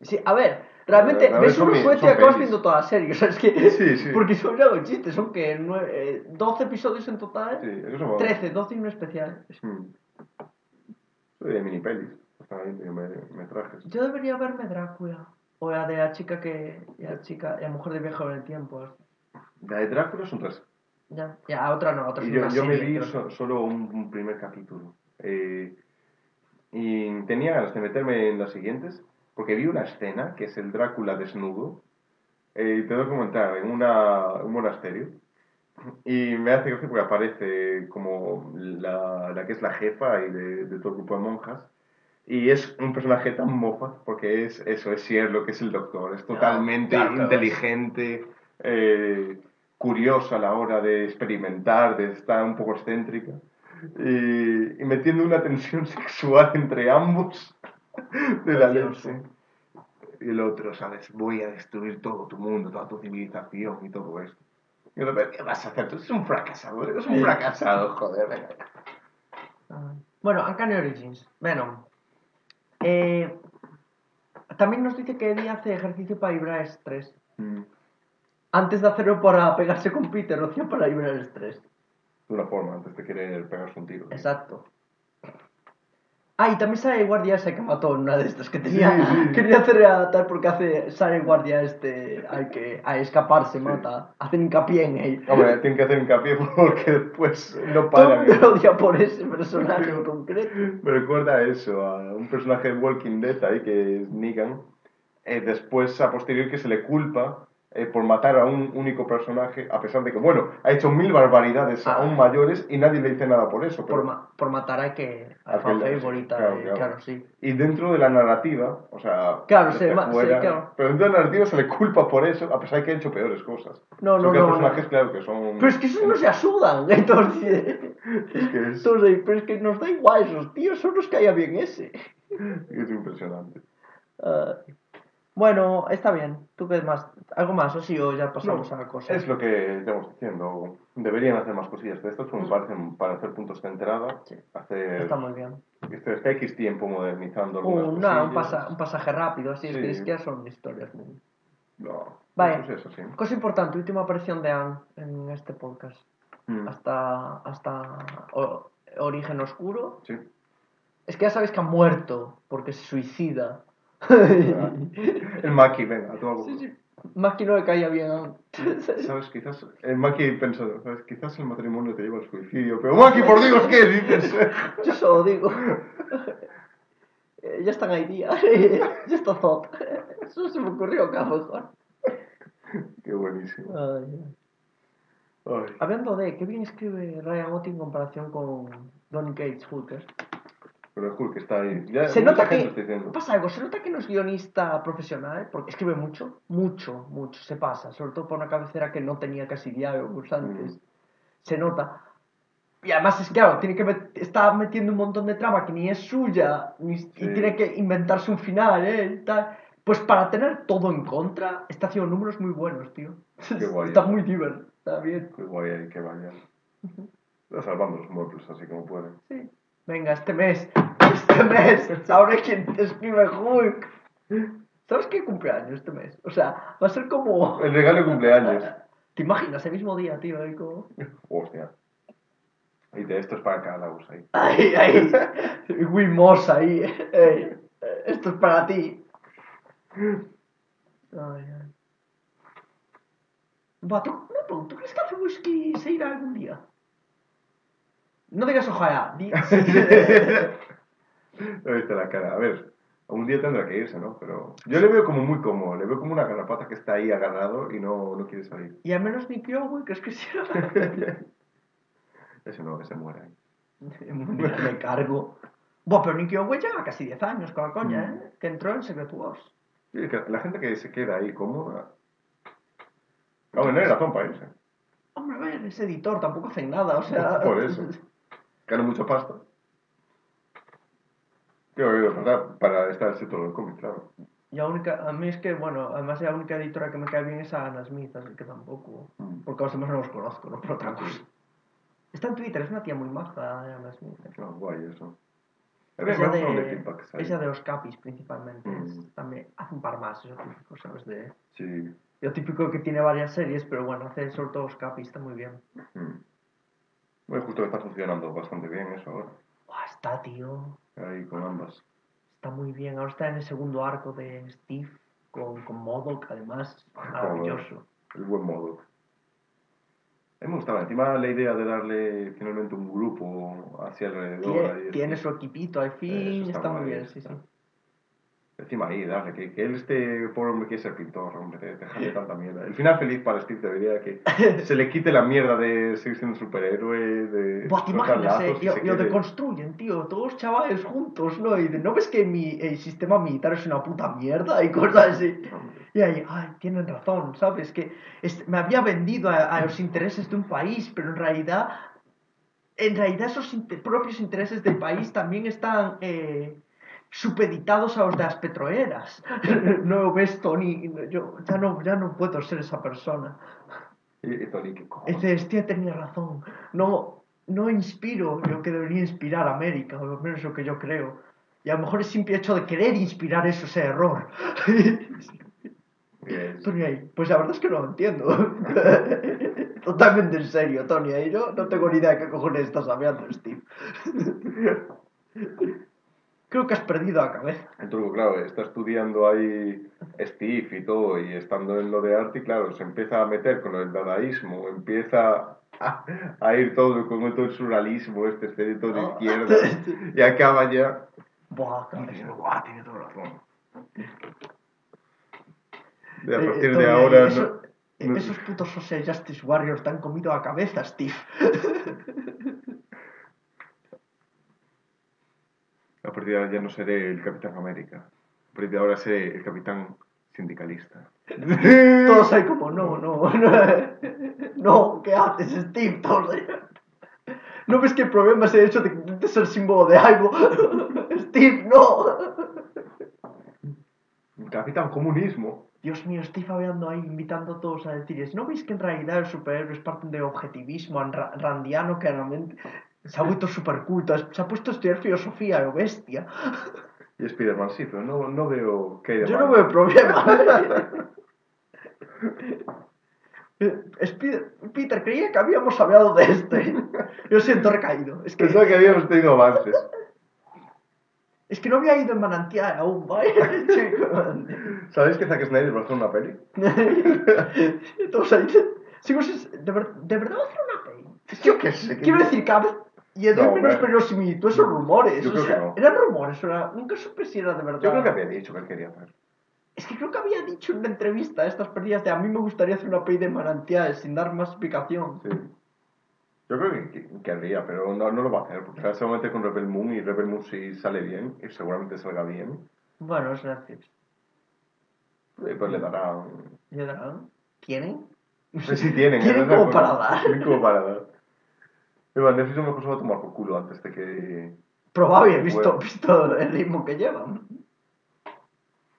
Sí, a ver, realmente
A ver,
ves
mi-
suelto y acabas viendo toda la serie, o sea, es que...
Sí, sí.
Porque son algo chistes, son que nue- eh, 12 episodios en total,
Sí, eso se me
13, 12 y uno especial.
Hmm. Soy de mini pelis. Ahí medio me, metrajes.
Yo debería verme Drácula. O la de la chica que. La chica, la mujer de viaje en el tiempo.
La de Drácula son tres.
Ya, ya, otra no, otra
Y yo, yo me vi so- solo un, un primer capítulo. Eh, y tenía ganas de meterme en las siguientes, porque vi una escena que es el Drácula desnudo. Eh, te doy comentar, en una, un monasterio. Y me hace gracia porque aparece como la, la que es la jefa y de, de todo el grupo de monjas. Y es un personaje tan mofa, porque es eso, es lo que es el doctor. Es totalmente
claro, claro,
inteligente, eh, curioso a la hora de experimentar, de estar un poco excéntrica. Y, y metiendo una tensión sexual entre ambos de la leche. Y el otro, ¿sabes? Voy a destruir todo tu mundo, toda tu civilización y todo esto. Y ¿qué vas a hacer? Tú eres un fracasado, eres un fracasado, joder.
Ah. Bueno, Uncanny Origins, Venom. Eh, también nos dice que Eddie hace ejercicio para librar estrés.
Mm,
Antes de hacerlo para pegarse con Peter, lo hacía para librar estrés.
De una forma, antes de querer pegarse un tiro.
Exacto. Ah, y también sale el guardia ese que mató en una de estas que tenía.
Sí, sí.
Quería hacer a tal porque hace, sale el guardia este al que a escaparse mata. Hacen hincapié en él.
Hombre, tienen que hacer hincapié porque después no
Todo el
paran.
lo odia por ese personaje en concreto.
Me recuerda a eso, a un personaje de Walking Dead ahí que es Negan. Eh, después, a posteriori, que se le culpa eh, por matar a un único personaje, a pesar de que, bueno, ha hecho mil barbaridades
Ah.
aún mayores y nadie le dice nada por eso. pero-
Por, ma- por matar a que a fan
que
favorita,
claro,
eh,
claro.
claro, sí.
Y dentro de la narrativa, o sea,
Claro, se sí, claro.
pero dentro de la narrativa se le culpa por eso, a pesar de que ha hecho peores cosas.
No,
Son
no,
que
no,
hay personajes,
no.
claro, que son...
Pero es que esos no se asudan, entonces.
Es que es,
entonces, pero es que nos da igual esos tíos, solo nos caía bien ese.
es impresionante.
Bueno, está bien. ¿Tú qué más? ¿Algo más o sí? O ya pasamos
No,
a la cosa.
Es lo que estamos diciendo. Deberían hacer más cosillas de estos, me parecen, para hacer puntos de entrada.
Sí.
Hacer
Está muy bien.
este, este X tiempo modernizando algunas
Un, pasa- un pasaje rápido, así es
Sí.
que es que ya son historias muy.
No,
Vale.
pues eso sí.
Cosa importante, última aparición de Anne en este podcast.
Mm,
Hasta, hasta o- Origen Oscuro.
Sí.
Es que ya sabéis que ha muerto porque se suicida.
El Maki, venga, tú algo.
sí, sí. Más que no le caía bien a Anne.
¿Sabes? Quizás el Maki pensó, ¿sabes? Quizás el matrimonio te lleva al suicidio, pero Maki, por Dios, ¿qué dices?
Yo solo digo. Ya están ahí día. ya está Zod. Eso se me ocurrió, cabrón.
Qué buenísimo.
Ay. Hablando de, qué bien escribe Ryan Ott en comparación con Donny Cates Hooker.
Pero el Hulk está ahí. Ya,
Se nota que pasa algo, se nota que no es guionista profesional, porque escribe mucho, mucho, mucho, se pasa, sobre todo por una cabecera que no tenía casi diálogos antes.
Mm.
Se nota. Y además es que, claro, tiene que met- está metiendo un montón de trama que ni es suya, ni- y tiene que inventarse un final, ¿eh? Y tal. Pues para tener todo en contra, está haciendo números muy buenos, tío.
Qué guay.
Está muy divertido, está bien.
Qué guay que vaya. Está salvando los muebles así como puede.
Sí. Venga, este mes, este mes, sabré quién te escribe Hulk. ¿Sabes qué cumpleaños este mes? O sea, va a ser como...
El regalo de cumpleaños.
¿Te imaginas el mismo día, tío? Ahí como...
Hostia. Y de esto es para cada uno ahí.
Ahí, ahí. Wimos ahí. Ey, esto es para ti. Ay, ay. Va, ¿tú, no, ¿tú, ¿tú crees que hace whisky se irá algún día? No digas ojalá. Di...
Viste la cara. A ver, un día tendrá que irse, ¿no? Pero yo le veo como muy cómodo. Le veo como una garrapata que está ahí agarrado y no, no quiere salir.
y al menos ni yo, güey, ¿crees que sí?
Ese no, ese muere ahí.
Me cargo. Buah, pero Nicky Owe lleva casi 10 años con la coña,
Mm.
¿eh? Que entró en Secret Wars.
Sí, que la gente que se queda ahí cómoda. No, no hay razón para irse.
Hombre, a ver, es editor, tampoco hacen nada, o sea...
Por eso. Gana mucha pasta. Que para, para estar el sector del cómic, claro.
Y a, única, a mí es que, bueno, además la única editora que me cae bien es a Ana Smith, así que tampoco...
Mm.
Porque a los demás no los conozco, no por otra cosa. Está en Twitter, es una tía muy maja, Ana Smith.
No, guay eso. A
Es
ver,
ella
me gusta
de,
de
ella de los capis principalmente.
Mm.
es también hace un par más, eso típico, ¿sabes? De,
Sí.
lo típico que tiene varias series, pero bueno, hace sobre todo los capis, está muy bien.
Mm. Bueno, justo que está funcionando bastante bien eso ahora.
Buah, está, tío.
Ahí con ambas.
Está muy bien. Ahora está en el segundo arco de Steve con, con Modok, además. Maravilloso.
El buen modo. A mí me gustaba. Encima la idea de darle finalmente un grupo hacia alrededor.
Tiene, tiene su equipito al fin,
Eso
está, muy
guay,
bien, sí, sí.
Encima ahí, darle, que, que él este pobre hombre quiere ser pintor, hombre, dejarle tanta mierda. El final feliz para Steve debería que se le quite la mierda de seguir siendo superhéroe, de
Buah, te imaginas, eh,
y
y, lo deconstruyen, tío, todos chavales juntos, ¿no? Y de, ¿no ves que mi el sistema militar es una puta mierda? Y cosas así. Y ahí, ay, tienen razón, ¿sabes? Que es- me había vendido a, a los intereses de un país, pero en realidad, en realidad esos propios intereses del país también están eh, supeditados a los de las petroleras. no ves, Tony, yo ya no, ya no puedo ser esa persona.
Y, Tony, ¿qué cojones?
Este, este tenía razón. No, no inspiro lo que debería inspirar a América, o al menos lo que yo creo. Y a lo mejor el simple hecho de querer inspirar eso es error.
Bien.
Tony ahí, pues la verdad es que no lo entiendo. Totalmente en serio, Tony. ahí yo no tengo ni idea de qué cojones estás hablando, Steve. Creo que has perdido la cabeza.
El truco, claro, está estudiando ahí Steve y todo, y estando en lo de arte, y claro, se empieza a meter con el dadaísmo, empieza a, a ir todo con todo el surrealismo, este todo de izquierda, y acaba ya.
Buah,
"Buah, tiene toda razón. Y a
Eh,
partir
Tony,
de ahora.
eso-
no- no-
Esos putos Social Justice Warriors te han comido la cabeza, Steve.
A partir de ahora ya no seré el Capitán América. A partir de ahora seré el Capitán Sindicalista.
Todos ahí como, no, no, no, no, ¿qué haces, Steve? Todos ahí. ¿No ves que el problema es el hecho de que intentes ser símbolo de algo? Steve, no.
Capitán Comunismo.
Dios mío, Steve hablando ahí, invitando a todos a decir, ¿no veis que en realidad los superhéroes parten de objetivismo randiano que realmente se ha vuelto súper culto? Se ha puesto a estudiar filosofía, lo bestia.
Y Spider-Man sí, pero no, no veo que haya
Yo no veo problema. Spider- Peter, creía que habíamos hablado de este. Yo siento recaído. Es que,
Pensaba que habíamos tenido avances.
es que no había ido en manantial aún, ¿vale?
¿Sabéis que Zack Snyder va a hacer una peli?
Todos ahí. Sigo sin- ¿De, ver- ¿De verdad va a hacer una peli?
Yo qué sé.
Quiero decir, cada vez. Y es
No,
menos
hombre.
verosimilitud, esos rumores.
Yo
o
creo
sea,
que no.
Eran rumores, era- nunca supe si era de verdad.
Yo creo que había dicho que él quería hacer.
Es que creo que había dicho en una entrevista estas perdidas de a mí me gustaría hacer una peli de manantiales sin dar más explicación.
Sí. Yo creo que, que querría, pero no, no lo va a hacer, porque ahora se va a meter con Rebel Moon y Rebel Moon si sale bien, y seguramente salga bien,
Bueno, es Netflix.
eh, pues le dará...
¿Le darán? ¿Tienen?
No sé si tienen.
Tienen como para dar.
Tienen como para dar. Mejor se va a tomar por culo antes de que...
Probable, visto,
Bueno.
visto el ritmo que llevan.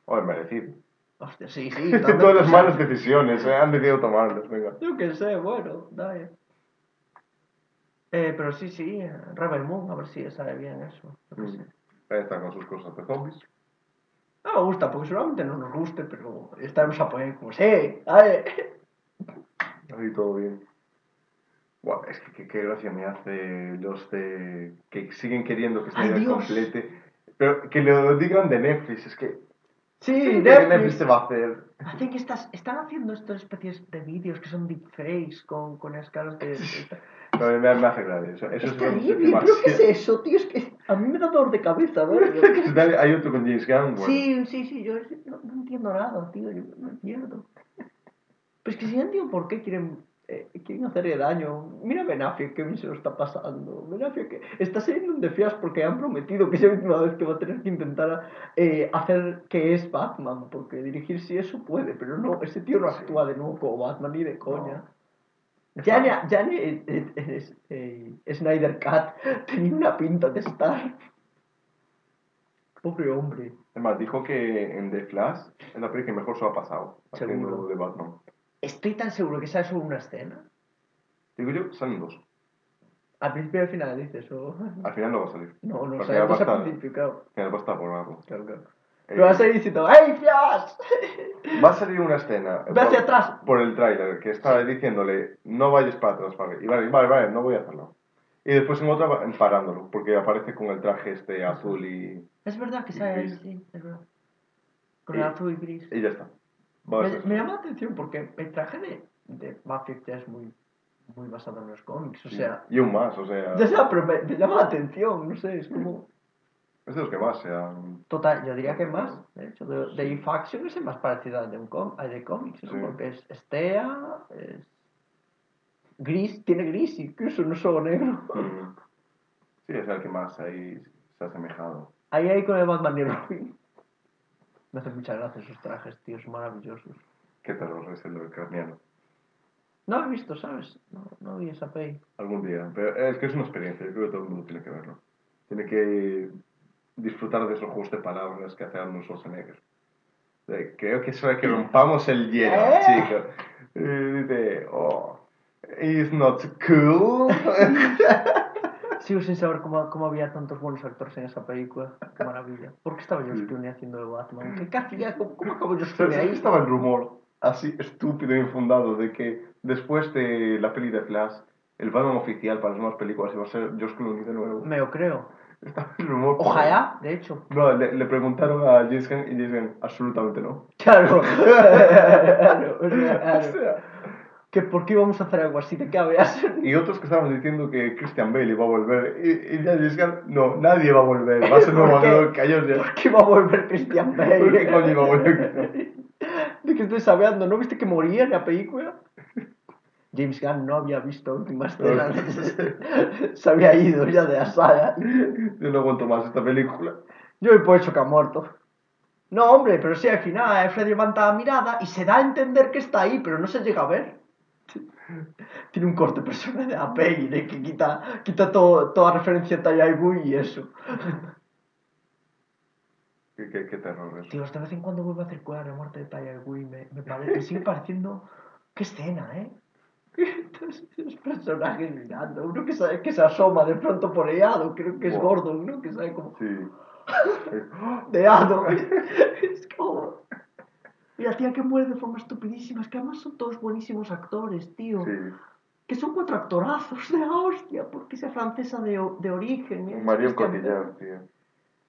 Es merecido.
Hostia, sí, sí.
Todas las malas decisiones, eh, han decidido tomarlas, venga.
Yo qué sé, bueno, dale. Eh, pero sí, sí, Rebel Moon, a ver si sale bien eso. Yo qué sé.
Mm. Ahí está con sus cosas de zombies.
No me gusta, porque seguramente no nos guste, pero estaremos apoyando como, sí, dale.
Ahí todo bien. Es que qué- gracia me hace los de que siguen queriendo que
¡Ay,
se
Dios!
complete. Pero que lo digan de Netflix, es que.
Sí,
¿qué
Netflix.
Netflix te va a hacer?
Hacen que estas, están haciendo estas especies de vídeos que son deepfakes con, con las caras de...
No, me, me hace gracia. Eso, eso
Es
es
terrible, pero ¿qué es eso, tío? Es que a mí me da dolor de cabeza.
Dale, Hay otro con James Gunn, bueno.
Sí, sí, sí, yo no, no entiendo nada, tío, yo no entiendo. Pues que si no entiendo por qué quieren, eh, quieren hacerle daño. Mira Ben Affleck, que bien se lo está pasando. Ben Affleck que está saliendo en Defias porque han prometido que es la última vez que va a tener que intentar eh, hacer que es Batman, porque dirigir sí eso puede, pero no, ese tío no actúa de nuevo como Batman ni de coña. Ya ni, ya ni eh, eh, Snyder Cat tenía una pinta de estar. Pobre hombre.
Además, dijo que en The Flash es la peli que mejor se lo ha pasado haciendo
Seguro.
de Batman.
Estoy tan seguro que sale solo una escena.
Digo yo, salen dos.
Al principio y al final dices, o...
Al final no va a salir.
No, no,
Al
sale
va
dos al principio, claro.
al final va a estar por algo.
claro, claro.
Eh,
Pero vas a ir diciendo, ¡Hey, Flash!
Va a salir una escena.
Ve
por-
hacia atrás.
Por el tráiler, que está diciéndole, no vayas para atrás, vale. Y vale, vale, vale, no voy a hacerlo. Y después en otra va- parándolo, porque aparece con el traje este azul y,
Es verdad que sale ahí,
gris.
sí, es verdad. Con
Y-
el azul y gris.
y ya está.
Me, me llama la atención porque el traje de, de Buffy ya es muy, muy basado en los cómics, o
sí.
sea...
Y un más, o sea,
Ya sea, pero me, me llama la atención, no sé, es como...
es de los que más sean.
Total, yo diría que más, de hecho, de, de If Action es el más parecido al de, un com- al de cómics, ¿no?
Sí.
Porque es Estea, es... Gris, tiene gris incluso, no solo negro.
Mm. Sí, es el que más ahí se ha asemejado.
Ahí, ahí con el Batman y Robin. Me hacen muchas gracias esos trajes, tío, son maravillosos.
Qué terror es el del craniano.
No lo he visto, ¿sabes? No, no vi esa peli.
Algún día. Pero es que es una experiencia, yo creo que todo el mundo tiene que verlo. Tiene que disfrutar de esos juegos de palabras que hace Arnold Schwarzenegger. Creo que eso es que rompamos el hielo,
¿Eh?
chico. Y dice, oh, it's not cool.
Sigo sin saber cómo, cómo había tantos buenos actores en esa película. Qué maravilla. ¿Por qué estaba George Clooney haciendo de Batman? ¿Qué, qué hacía? ¿Cómo, cómo acabó George
¿Sabes
Clooney ahí?
estaba el rumor así estúpido e infundado de que después de la peli de Flash, el Batman oficial para las nuevas películas iba a ser George Clooney de nuevo?
Me lo creo.
Estaba el rumor.
Ojalá, de hecho.
No, le, le preguntaron a James Gunn y James Gunn, absolutamente no.
Claro. claro, o sea,
O
claro.
sea,
Que ¿Por qué íbamos a hacer algo así de cabezas?
y otros que estaban diciendo que Christian Bale iba a volver. Y, y ya Gunn, no, nadie va a volver. Va a ser nuevo ya.
¿Por qué iba a volver Christian Bale?
¿Por qué coño iba a volver?
¿De qué estoy sabiendo? ¿No viste que moría en la película? James Gunn no había visto la última escena. Se había ido ya de la sala.
Yo no aguanto más esta película.
Yo por hecho que ha muerto. No, hombre, pero sí, al final Freddy levanta la mirada y se da a entender que está ahí, pero no se llega a ver. Tiene un corte personal de la peli, de que quita, quita todo, toda referencia a Taya y eso.
Qué, qué, qué terror eso.
Tío, de vez en cuando vuelvo a circular la muerte de Taya me, me, pare- me sigue pareciendo... ¡Qué escena, eh! Entonces, los personajes mirando, uno que, sabe, que se asoma de pronto por el lado, creo que es
Buah.
gordo, uno que sabe como...
Sí.
de hado. es como... Y la tía que muere de forma estupidísima, es que además son todos buenísimos actores, tío.
Sí.
Que son cuatro actorazos de la hostia, porque sea francesa de, de origen. es
Marion Cotillard, tío.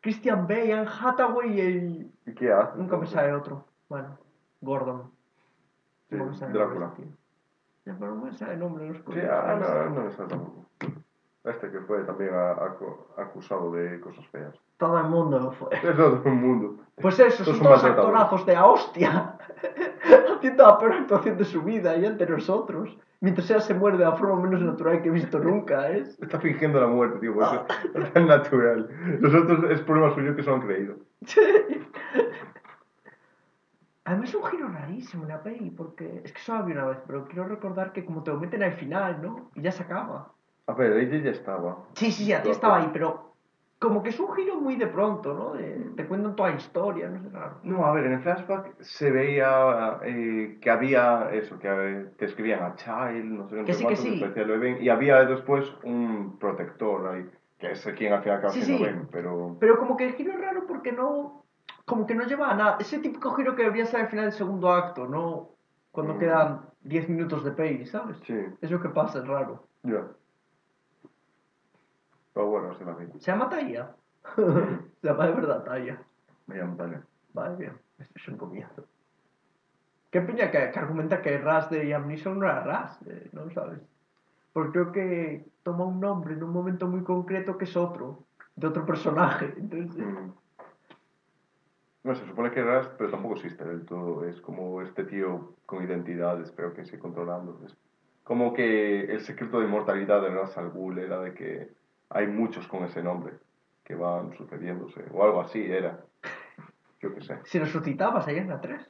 Christian Bale, Anne Hathaway y...
¿Y qué hace?
Nunca me sale otro. Bueno, Gordon.
Sí, Drácula.
Ya, pero no me sale el nombre de los
Sí,
curiosos,
ah, no, no me sale tampoco. Este que fue también a- acu- acusado de cosas feas.
Todo el mundo lo fue.
Es todo el mundo.
Pues eso, son
son
todos actorazos de la hostia. Haciendo la peor actuación de su vida y ante nosotros. Mientras ella se muere de la forma menos natural que he visto nunca, ¿eh?
Está fingiendo la muerte, tío, porque es tan natural. Los otros es problema suyo que se lo han creído.
Además es un giro rarísimo en la peli, porque es que solo vi una vez, pero quiero recordar que como te lo meten al final, ¿no? Y ya se acaba.
A ver, ella ya estaba.
Sí, sí, a ti estaba ahí, pero como que es un giro muy de pronto, ¿no? De- te cuentan toda la historia, no sé, raro.
No, a ver, en el flashback se veía eh, que había eso, que eh, te escribían a Child, no sé,
Que sí, que
cuánto,
sí.
ven, y había después un protector ahí, que es quien al final
Sí, sí.
Ben, pero...
Pero como que el giro es raro porque no. Como que no lleva a nada. Ese típico giro que debería ser al final del segundo acto, ¿no? Cuando
Mm.
quedan 10 minutos de peli, ¿sabes?
Sí,
Es lo que pasa, es raro.
ya. Pero bueno, se vi.
¿Se llama Taya? Se llama de verdad Taya.
Me llamo Tania.
Vale, bien. Esto es un comienzo. ¿Qué piña que, que argumenta que Ras de Liam Neeson no era Ras? eh, ¿No sabes? Porque creo que toma un nombre en un momento muy concreto que es otro, de otro personaje. Entonces,
Mm. No, se supone que Rast, pero tampoco existe del todo. Es como este tío con identidades, pero que sigue controlando. Es como que el secreto de inmortalidad de Ras al Ghul era de que hay muchos con ese nombre que van sucediéndose, o algo así era. Yo qué sé.
Si resucitabas ayer en la 3.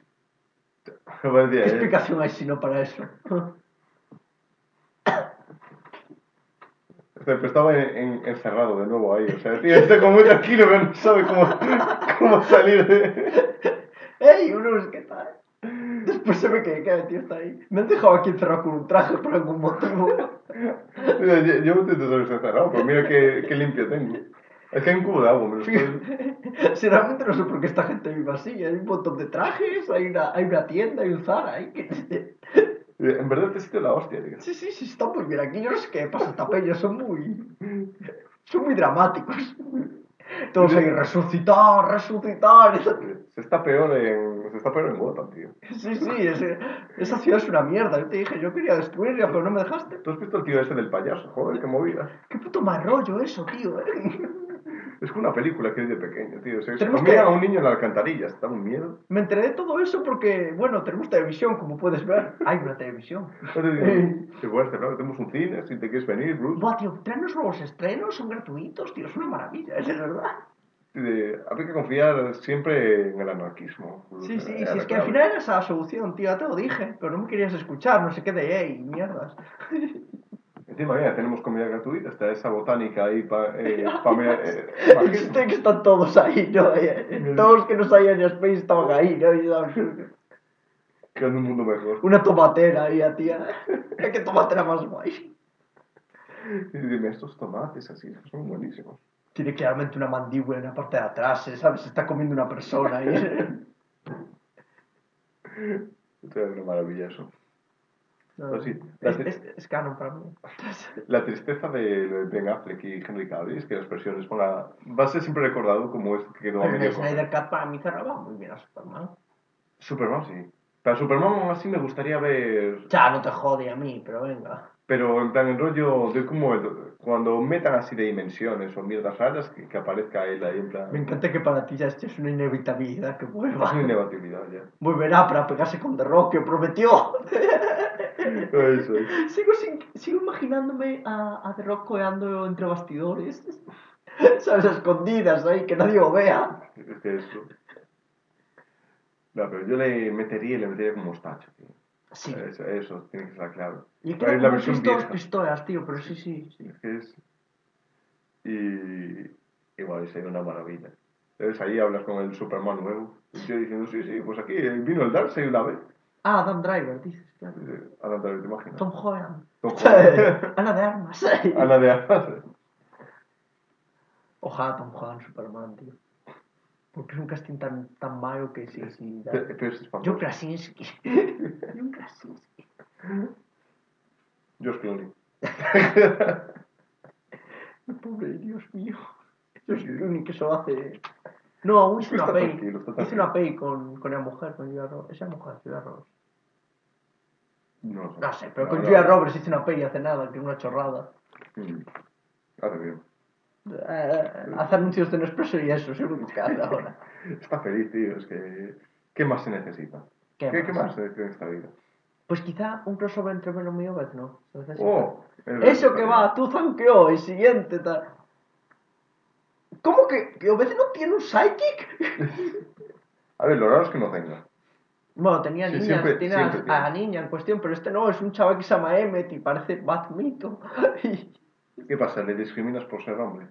¿Qué
pues
explicación hay si no para eso?
Estaba encerrado de nuevo ahí. O sea, tío, está como muy tranquilo, pero no sabe cómo, cómo salir de.
¡Ey, unos, qué tal! Después se ve que, que el tío está ahí. Me han dejado aquí encerrado con un traje por algún motivo.
Yo, yo me intento saber si está cerrado, pero mira qué, qué limpio tengo. Es que hay un cubo de agua, me lo estoy...
Si realmente no sé por qué esta gente vive así. Hay un montón de trajes, hay una, hay una tienda, hay un Zara. Hay que...
En verdad te sitio la hostia, tío.
Sí, sí, sí, está muy bien. Aquí yo no sé qué pasa, esta peña son muy... Son muy dramáticos. Todos ahí, resucitar, resucitar.
Se está peor en, se está peor en Gotham, tío.
Sí, sí, ese- esa ciudad es una mierda. Yo te dije, yo quería destruirla, pero no me dejaste.
¿Tú has visto el tío ese del payaso? Joder, qué movida.
Qué puto mal rollo eso, tío. ¿eh?
Es como una película que vi de pequeño, tío. Se, comía
que-
a un niño en la alcantarilla, está un miedo.
Me enteré de todo eso porque, bueno, tenemos televisión, como puedes ver. Hay una televisión.
Yo te digo, si puedes cerrar, tenemos un cine, si te quieres venir, Bruce.
Buah, tío, traen los nuevos estrenos, son gratuitos, tío, es una maravilla, es verdad.
De- habría que confiar siempre en el anarquismo.
Sí, sí,
Eh,
sí, es que al final era esa la solución, tío, ya te lo dije, pero no me querías escuchar, no sé qué de ey, mierdas.
Encima, mira, tenemos comida gratuita, está esa botánica ahí para... Eh, pa eh, pa-
Existe que están todos ahí, ¿no? Eh, Todos los que no sabían Space estaban ahí, ¿no?
Creando un mundo mejor.
Una tomatera ahí, tía. ¿Qué tomatera más guay?
Y dime, estos tomates así son buenísimos.
Tiene claramente una mandíbula en la parte de atrás, ¿eh? ¿sabes? Se está comiendo una persona ahí.
Esto es eso.
No,
Pues sí,
es,
la
es, es canon para mí.
La tristeza de Ben Affleck y Henry Cavill es que las versiones van a... Va a ser siempre recordado como esto que quedó a medio
Snyder. Cut para mí cerraba muy bien a Superman.
Superman sí. Para Superman aún así me gustaría ver...
Ya, no te jode a mí, pero venga.
Pero en plan, el rollo de como el- cuando metan así de dimensiones o mierdas raras, que, que aparezca él ahí en plan...
Me encanta que para ti ya esto es una inevitabilidad que vuelva.
Es una inevitabilidad ya.
Volverá para pegarse con The Rock, que prometió.
Eso es.
Sigo, sin- sigo imaginándome a, a The Rock coeando entre bastidores. ¿Sabes? Escondidas ahí, que nadie lo vea.
Es que eso... No, pero yo le metería, le metería como mostacho, tío.
Sí.
Eso, eso tiene que ser la clave.
Y
Pero
creo
es la versión
dos pistolas, tío, pero sí, sí, sí.
Es que es... Y... Igual sería una maravilla. Entonces ahí hablas con el Superman nuevo. Y yo diciendo, sí, sí, pues aquí vino el Darkseid una vez.
Ah, Adam Driver, dices, claro.
Eh, Ana, ¿te imaginas?
Tom Holland.
Tom Holland.
Ana de Armas.
Ana de Armas.
Ojalá Tom Holland Superman, tío. Porque es un casting tan, tan malo que sí, sí. da-
Pero pero es.
John Krasinski. John Krasinski.
Josh Clooney.
Pobre Dios mío. Josh Clooney que solo hace... No, aún hizo una pay. Hizo una pay con, con la mujer, con Julia Roberts. Esa mujer, Julia Roberts.
No, sé.
No sé, pero
No,
con. Julia Roberts hizo una pay hace nada, que una chorrada.
Mm. Hace bien.
Eh, hace anuncios de Nespresso y eso, seguro que ahora.
Está feliz, tío. Es que... ¿Qué más se necesita?
¿Qué
¿Qué, qué
más?
más se necesita en esta vida?
Pues quizá un crossover entre Venom y Obed, ¿no?
Oh, es
Eso que
está
va, tú zanqueó, el siguiente, tal. ¿Cómo que, que Obed no tiene un psychic?
A ver, lo raro es que no tenga.
Bueno, tenía
Sí,
niñas,
siempre-
tiene a-
siempre
a,
tiene.
la niña en cuestión, pero este no, es un chaval que se llama Emmet y parece Batmito. Y
¿Qué pasa? ¿Le discriminas por ser hombre?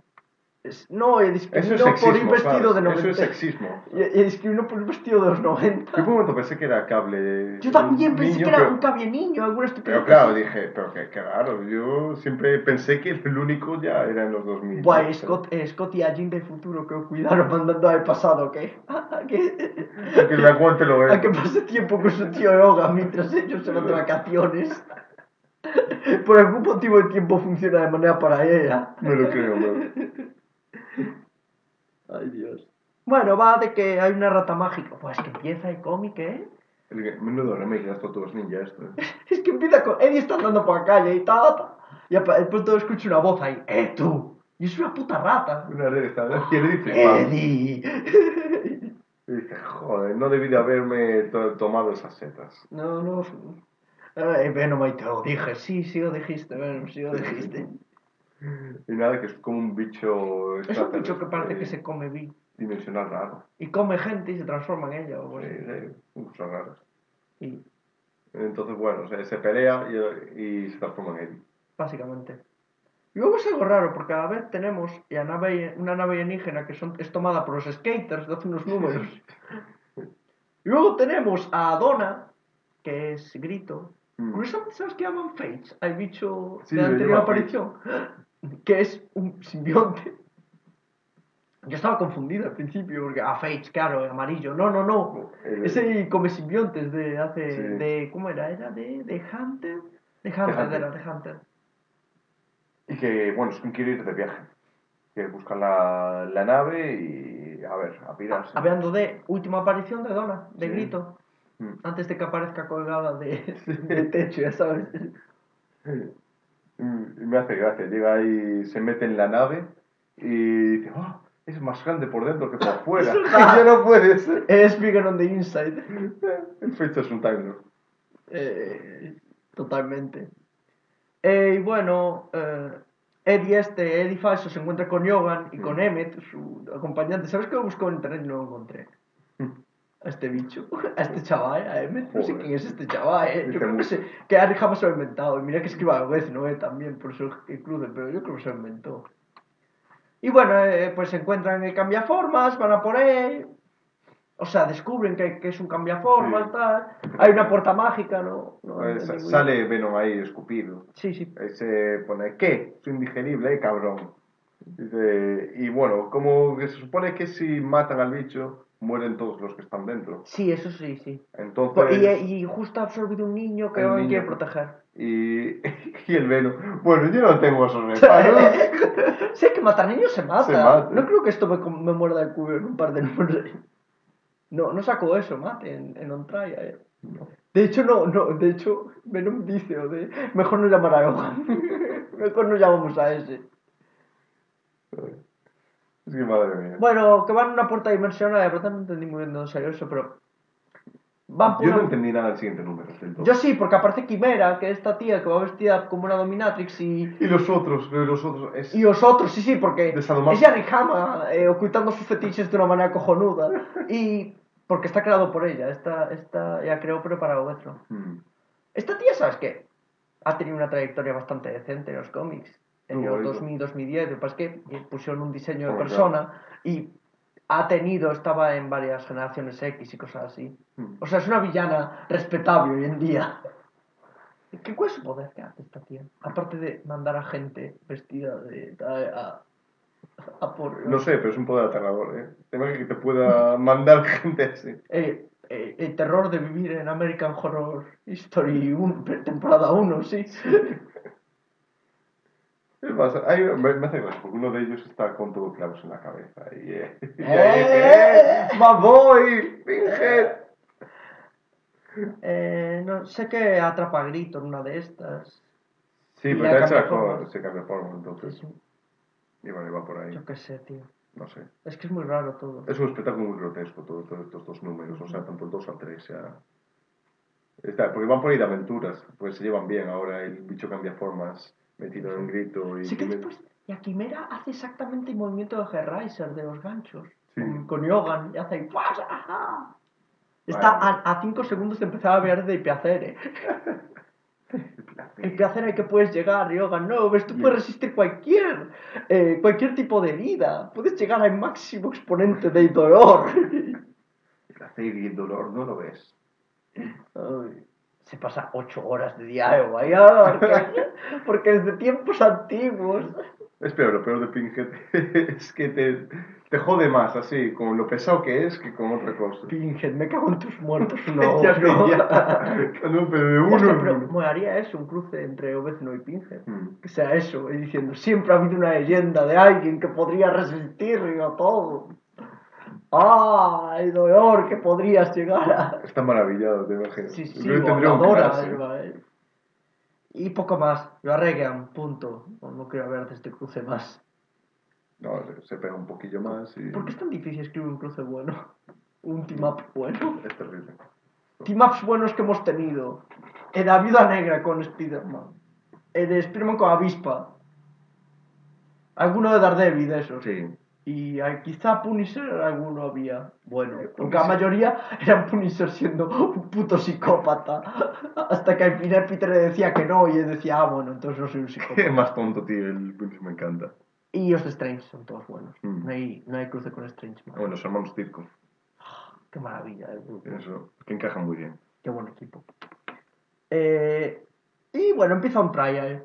No, y discriminó
es sexismo,
por un vestido
¿sabes?
de 90.
Eso es sexismo.
Y, y discriminó por un vestido de los 90.
Yo por un momento pensé que era cable.
Yo también pensé
niño,
que era
pero-
un cabie niño, alguna estupidez.
Pero claro, dije, pero qué raro. Yo siempre pensé que el único ya era en los 2000.
Buah,
¿no?
Scott, eh, Scott y Agin del futuro que cuidaron mandando al pasado, ¿qué? A que,
Pero que le aguante lo
a que pase tiempo con su tío Yoga mientras ellos se van de vacaciones. Por algún motivo el tiempo funciona de manera paralela.
Me lo creo, me
Ay, Dios. Bueno, va de que hay una rata mágica. Pues que empieza el cómic, ¿eh?
Menudo remake las Tortugas Ninja esto. eh.
Es que empieza con Eddie está andando por la calle y ta, ta. Y de pronto escucho una voz ahí. ¡Eh, tú! Y es una puta rata.
Una red está. Y le dice.
¡Eddie!
Y dice, joder, no debí de haberme to- tomado esas setas.
No, no. Eh, Venom, ahí te lo dije. Sí, sí lo dijiste, Venom, sí lo dijiste.
Y nada, que es como un bicho.
Es un bicho que parece que se come bien.
Dimensional raro.
Y come gente y se transforma en ella. O
Sí, sí, cosas raras.
Y
Entonces, bueno, se, se pelea y, y se transforma en Eddie.
básicamente. Y luego es algo raro, porque a la vez tenemos y a nave, una nave alienígena que son, es tomada por los skaters de hace unos números. y luego tenemos a Donna, que es Grito.
Mm.
¿sabes qué llaman Fates? Al bicho
Sí,
de anterior aparición. Que es un simbionte. Yo estaba confundido al principio, porque a Fates, claro, amarillo. No, no, no.
El-
Ese come simbiontes de hace.
Sí.
de ¿Cómo era? ¿Era de, de Hunter? De Hunter,
Hunter.
era de Hunter.
Y que, bueno, es que quiere ir de viaje. Que buscan la, la nave y, a ver, a pirarse.
Hablando de última aparición de Donna, de
Sí.
Grito,
Mm.
antes de que aparezca colgada de, de techo, ya sabes.
Mm, Y me hace gracia. Llega ahí, se mete en la nave y dice, "Ah, es más grande por dentro que por fuera. Ya no puede ser.
Es bigger on the inside.
El fecho es un Time.
Eh, totalmente. Eh, y bueno, eh, Eddie este, Eddie falso, se encuentra con Yogan y con
Mm.
Emmet, su acompañante. ¿Sabes que lo busco en internet y no lo encontré? A este bicho, a este chaval, a Emmet. No sé quién es este chaval, eh. Yo creo que, se, que jamás se lo ha inventado. Y mira que escriba a vez, ¿no? Eh, también, por eso que cruce, pero yo creo que se lo inventó. Y bueno, eh, pues se encuentran en el cambiaformas, van a por él. O sea, descubren que, que es un cambiaformas,
Sí.
tal. Hay una puerta mágica, ¿no?
sale Venom ahí escupido.
Sí, sí.
Se pone, ¿qué? Soy indigerible, eh, cabrón. Dice, y bueno, como que se supone que si matan al bicho, mueren todos los que están dentro.
Sí, eso sí, sí.
Entonces...
Y, y justo ha absorbido un niño que
niño.
quiere proteger.
Y, y el Venom, bueno, yo no tengo esos reparos.
sé que matar niños se mata.
Se mata.
No creo que esto me, me muerda el culo en un par de números. No, no sacó eso, mate, en, en On Trial. eh. De hecho, no, no, de hecho, Venom dice, o de, mejor no llamar a Logan. mejor no llamamos a ese.
Es que madre mía.
Bueno, que van a una puerta dimensional, de verdad no entendí muy bien de dónde salió eso, pero... Van por
Yo no
una-
entendí nada del siguiente número. del todo.
Yo sí, porque aparece Quimera, que es esta tía que va vestida como una dominatrix y...
Y los otros, los otros, es...
Y vosotros, sí, sí, porque
De
es Yarihama eh, ocultando sus fetiches de una manera cojonuda. Y porque está creado por ella, esta, esta ya creó preparado otro.
Mm.
Esta tía, ¿sabes qué? Ha tenido una trayectoria bastante decente en los cómics. En los
bonito.
2000, 2010, lo que pasa es que eh, pusieron un diseño de persona y ha tenido, estaba en varias generaciones X y cosas así.
Mm.
O sea, es una villana respetable hoy en día. ¿Qué cuál es su poder que hace esta tía? Aparte de mandar a gente vestida de... a, a, a por...
No sé, pero es un poder aterrador, ¿eh? Te imaginas que te pueda mandar gente así.
Eh, eh, el terror de vivir en American Horror Story 1, temporada 1, sí.
Es más, hay- me, hace gracia porque uno de ellos está con todo clavos en la cabeza. Y, eh, y ahí,
¡Eh!
¡eh! ¡My boy! ¡Pinhead!
Eh, no sé que atrapa Grito en una de estas.
Sí, pero
ya
ya se, la
forma.
se cambia forma, entonces.
Sí,
Y bueno, iba por ahí.
Yo qué sé, tío.
No sé.
Es que es muy raro todo.
Es un espectáculo muy grotesco, todo- todos estos dos números. O sea, tanto el 2 al 3. O sea, está, porque van por ahí de aventuras. Pues se llevan bien. Ahora el bicho cambia formas, metido en grito. Y
Sí que
me-
después... Y a Quimera hace exactamente el movimiento de Hellraiser, de los ganchos.
Sí.
Con, con Yogan. Y hace... ahí. ¡ajá! Está
Vale.
a 5 segundos de empezar a ver de Piacere. El placer al que puedes llegar, Yogan, no, ves, tú puedes resistir cualquier, eh, cualquier tipo de herida. Puedes llegar al máximo exponente del dolor.
El placer y el dolor no lo ves.
Ay, se pasa ocho horas de diálogo ah, porque, porque es de tiempos antiguos.
Es peor, lo peor de Pinhead es que te, te jode más así, con lo pesado que es, que con otra cosa.
Pinhead, me cago en tus muertos. No,
ya,
no.
ya. No, pero de uno
Hostia, pero molaría eso, un cruce entre Obezno y Pinhead.
Mm.
Que sea eso, y diciendo, siempre ha habido una leyenda de alguien que podría resistir a todo. ¡Ah! El dolor que podrías llegar a...
Está maravillado, te imaginas.
Sí, sí, iba, eh. Y poco más, lo arreglan, punto. No, no quiero ver de este cruce más.
No, se- pega un poquillo más y...
¿Por qué es tan difícil escribir un cruce bueno? Un team up bueno.
Es terrible.
Team ups buenos que hemos tenido. El de la Viuda Negra con Spider-Man. El de Spider-Man con Avispa. Alguno de Daredevil de esos.
Sí.
Y ah, quizá Punisher alguno había. Bueno, porque la mayoría eran Punisher siendo un puto psicópata. Hasta que al final Peter le decía que no y él decía, ah, bueno, entonces no soy un
Es
psicópata.
más tonto, tío, el Punisher me encanta.
y los Strange son todos buenos.
Mm.
No, hay, no hay cruce con Strange.
Ah, bueno, los hermanos Tirco.
Qué maravilla el grupo.
Eso, que encajan muy bien.
Qué buen equipo. Eh, y bueno, empieza un trial.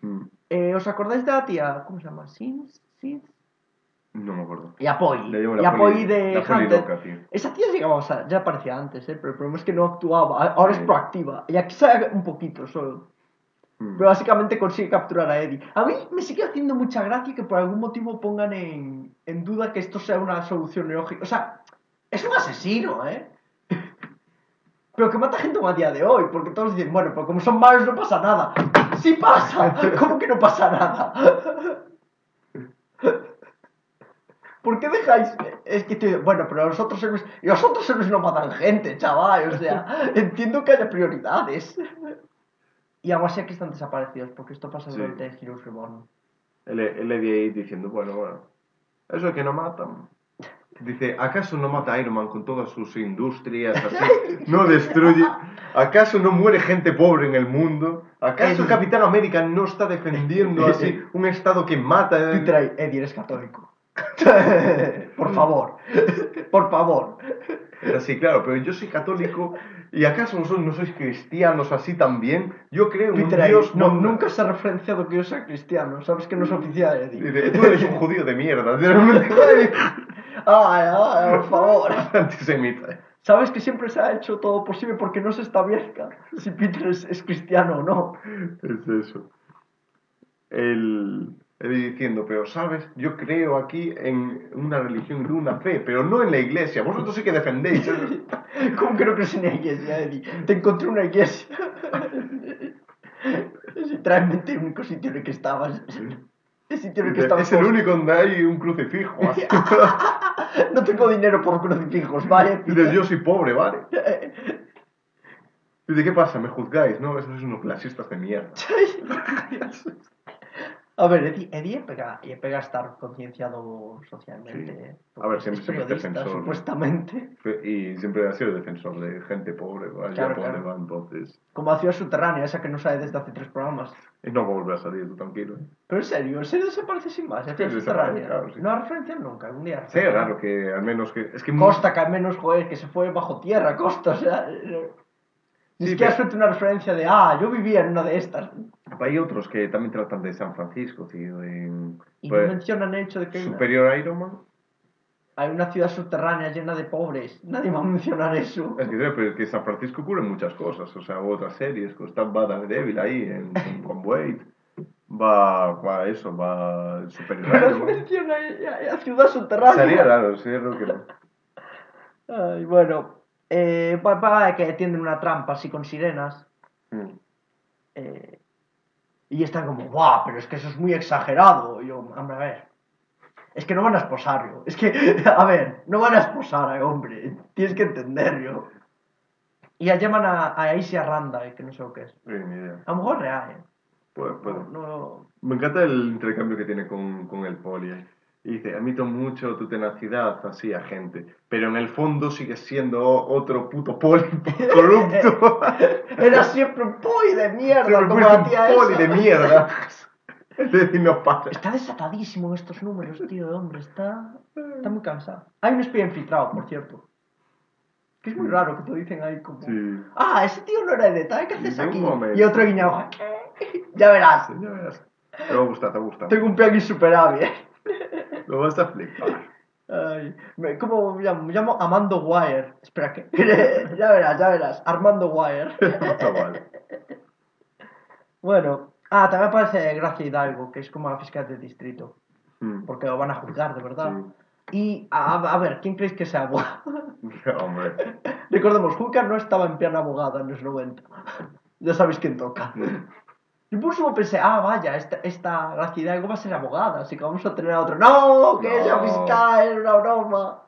Mm,
Eh, ¿Os acordáis de la tía? ¿Cómo se llama? ¿Sims? ¿Sims?
No me acuerdo.
Y Apoy. Y Apoy de
la poli
Hunter.
loca, tío.
Esa tía llegaba, o sea, ya aparecía antes, ¿eh? pero el problema es que no actuaba. Ahora es proactiva. Y aquí sale un poquito solo.
Mm.
Pero básicamente consigue capturar a Eddie. A mí me sigue haciendo mucha gracia que por algún motivo pongan en, en duda que esto sea una solución lógica. O sea, es un asesino, ¿eh? Pero que mata gente a día de hoy, porque todos dicen, bueno, pero como son malos no pasa nada. ¡Sí pasa! ¿Cómo que no pasa nada? ¿Por qué dejáis? Es que bueno, pero los otros héroes, los otros héroes no matan gente, chaval. O sea, entiendo que haya prioridades. Y aún así aquí están desaparecidos, porque esto pasa
Sí.
durante Heroes Reborn.
El, el Eddie ahí diciendo, bueno, bueno, eso es que no matan. Dice, ¿acaso no mata a Iron Man con todas sus industrias así? ¿No destruye? ¿Acaso no muere gente pobre en el mundo? ¿Acaso. Capitán América no está defendiendo así un estado que mata?
Ahí, Eddie, eres católico. Por favor, por favor.
Así, claro, pero yo soy católico y ¿acaso vosotros no sois cristianos así también? Yo creo en un
Peter ahí,
Dios...
no,
no-
nunca se ha referenciado que yo sea cristiano, sabes que no es oficial.
Dice, tú eres un judío de mierda.
Ay, ay, por favor.
Antisemita.
Sabes que siempre se ha hecho todo posible porque no se establezca si Peter es, es cristiano o no.
Es eso. El, diciendo, pero sabes, yo creo aquí en una religión de una fe, pero no en la iglesia. Vosotros sí que defendéis. ¿eh?
¿Cómo que no crees en la iglesia, Eddie? Te encontré una iglesia. Es literalmente el único sitio en el que estabas. El sitio en el que estabas.
es el único donde hay un crucifijo.
No tengo dinero por crucifijos, ¿vale?
Dice, yo soy pobre, ¿vale? Dice, ¿qué pasa? ¿Me juzgáis? No, esos son unos clasistas de mierda.
A ver, Eddie, Eddie pega, y pega a estar concienciado socialmente.
Sí.
¿eh?
A ver, siempre- siempre es defensor,
supuestamente.
Y siempre ha sido defensor de gente pobre. ¿vale?
Claro,
va, entonces.
Como a Ciudad Subterránea, esa que no sale desde hace tres programas.
Y no va a salir, tú tranquilo. ¿eh?
Pero en serio, en serio desaparece sin más. ¿eh? Ciudad Subterránea.
claro, sí.
No ha referencia nunca, algún día.
Sí, claro, que al menos que... Es que
Costa, que al menos, joder, que se fue bajo tierra, Costa, o sea. Ni
Sí,
siquiera suelta una referencia de, ah, yo vivía en una de estas.
Hay otros que también tratan de San Francisco, tío. En,
Y
pues,
no mencionan el hecho de que hay una,
Superior Iron Man.
hay una ciudad subterránea llena de pobres. Nadie va a mencionar eso.
Es que, pero que San Francisco cubre muchas cosas. O sea, otras series. Está va Daredevil ahí en, en- con Wade. Va, va eso, va Superior
Pero
Iron Man.
menciona a, a ciudad subterránea.
Sería raro, sería raro que no.
Ay, bueno, eh, va, va que tienden una trampa así con sirenas.
Mm.
eh, y están como, ¡guau! Pero es que eso es muy exagerado. Y yo, hombre, a ver. Es que no van a esposarlo. Es que, a ver, no van a esposar a hombre. Tienes que entenderlo. Y ya llaman a, a Aisha Randa, eh, que no sé lo que es.
Sí, ni idea.
A lo mejor real, eh. No, no-
Me encanta el intercambio que tiene con, con el poli. Eh. Y dice, admito mucho tu tenacidad así, agente, pero en el fondo sigues siendo otro puto poli corrupto.
Era siempre un poli de mierda,
Siempre
como la
un poli
esa.
de mierda. Es decir, no.
Está desatadísimo en estos números, tío, hombre. Está, está muy cansado. Hay un espía infiltrado, por cierto. Que es muy raro que te dicen ahí como...
Sí.
Ah, ese tío no era de tal, ¿qué haces
De
aquí?
momento.
Y otro guiñado. "¿Qué? Ya verás.
Sí, ya verás. Te va a gustar, te va a gustar.
Tengo un plan insuperable.
Lo vas a flipar.
Ay, me- ¿Cómo me llamo? Me llamo Amando Wire. Espera, que ya verás, ya verás. Armando Wire.
Chaval.
Bueno. Ah, también aparece Gracia Hidalgo, que es como la fiscal del distrito.
Mm.
Porque lo van a juzgar, de verdad.
Sí.
Y, a, a ver, ¿quién creéis que sea abogado?
Hombre.
Recordemos, Hulk no estaba en plan abogada en los 90. ya sabéis quién toca. Y por último pensé, ah, vaya, esta, esta Gracia Hidalgo va a ser abogada, así que vamos a tener a otro. ¡No! ¡Que
No.
sea fiscal! ¡Es una broma!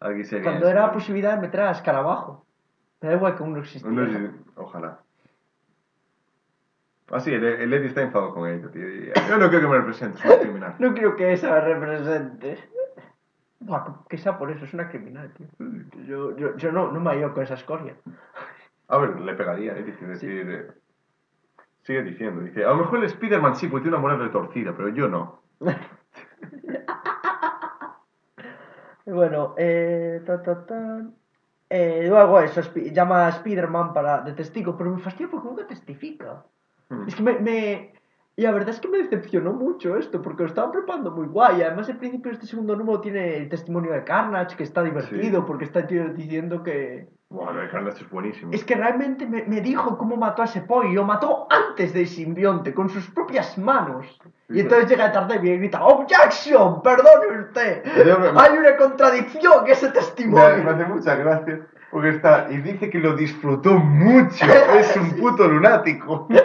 Aquí.
Cuando era la posibilidad de meter a Escarabajo. Pero da igual que aún no existía.
No, sí, ojalá. El, el Eddie está enfadado con ella, tío. Yo no quiero que me represente, es una criminal.
No quiero que esa me represente. Buah, que sea por eso, es una criminal, tío. Yo, yo, yo no, no me hallo con esa escoria.
A ver, le pegaría. Dice, decir, eh, sigue diciendo, dice, a lo mejor el Spider-Man sí, porque tiene una moral retorcida, pero yo no.
Bueno, eh, ta, ta, ta. Eh, luego eso, llama a Spider-Man para, de testigo, pero me fastidia porque nunca testifica.
Hmm.
Es que me, me- Y la verdad es que me decepcionó mucho esto, porque lo estaban preparando muy guay. Además, el principio de este segundo número tiene el testimonio de Carnage, que está divertido,
Sí.
porque está diciendo que...
Bueno, el Carnage es buenísimo.
Es que realmente me, me dijo cómo mató a ese pollo, lo mató antes del simbionte, con sus propias manos. Y
Sí,
entonces llega Daredevil y grita, ¡Objection! ¡Perdone usted!
Me-
Hay una contradicción en ese
Me,
testimonio.
me hace mucha gracia, porque está, y dice que lo disfrutó mucho, es un puto lunático.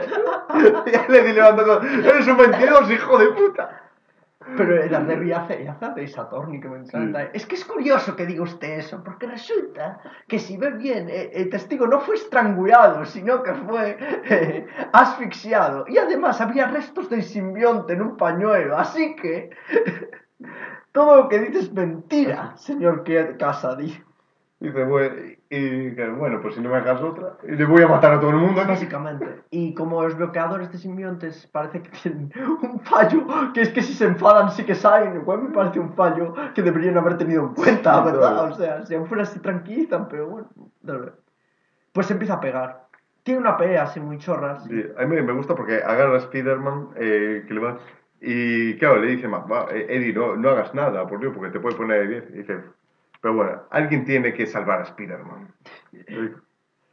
y él le levantando, eres un mentiroso, hijo de puta.
Pero el Daredevil hace, hace de Saturni que me encanta. Es que es curioso que diga usted eso, porque resulta que si ve bien, eh, el testigo no fue estrangulado, sino que fue eh, asfixiado. Y además había restos del simbionte en un pañuelo, así que todo lo que dice es mentira, señor Casady.
Dice, bueno, y, bueno, pues si no me hagas otra, le voy a matar a todo el mundo aquí.
Básicamente. Y como los bloqueadores de simbiontes parece que tienen un fallo, que es que si se enfadan sí que salen, igual me parece un fallo que deberían haber tenido en cuenta, ¿verdad? O sea, si aún fuera se tranquilizan, pero bueno. Pues se empieza a pegar. Tiene una pelea así muy chorras.
Sí, a mí me, gusta porque agarra a Spider-Man, eh, que le va... Y claro, le dice, "Ma, va, eh, Eddie, no, no hagas nada, por Dios, porque te puede poner de 10. Y dice, pero bueno, alguien tiene que salvar a Spider-Man.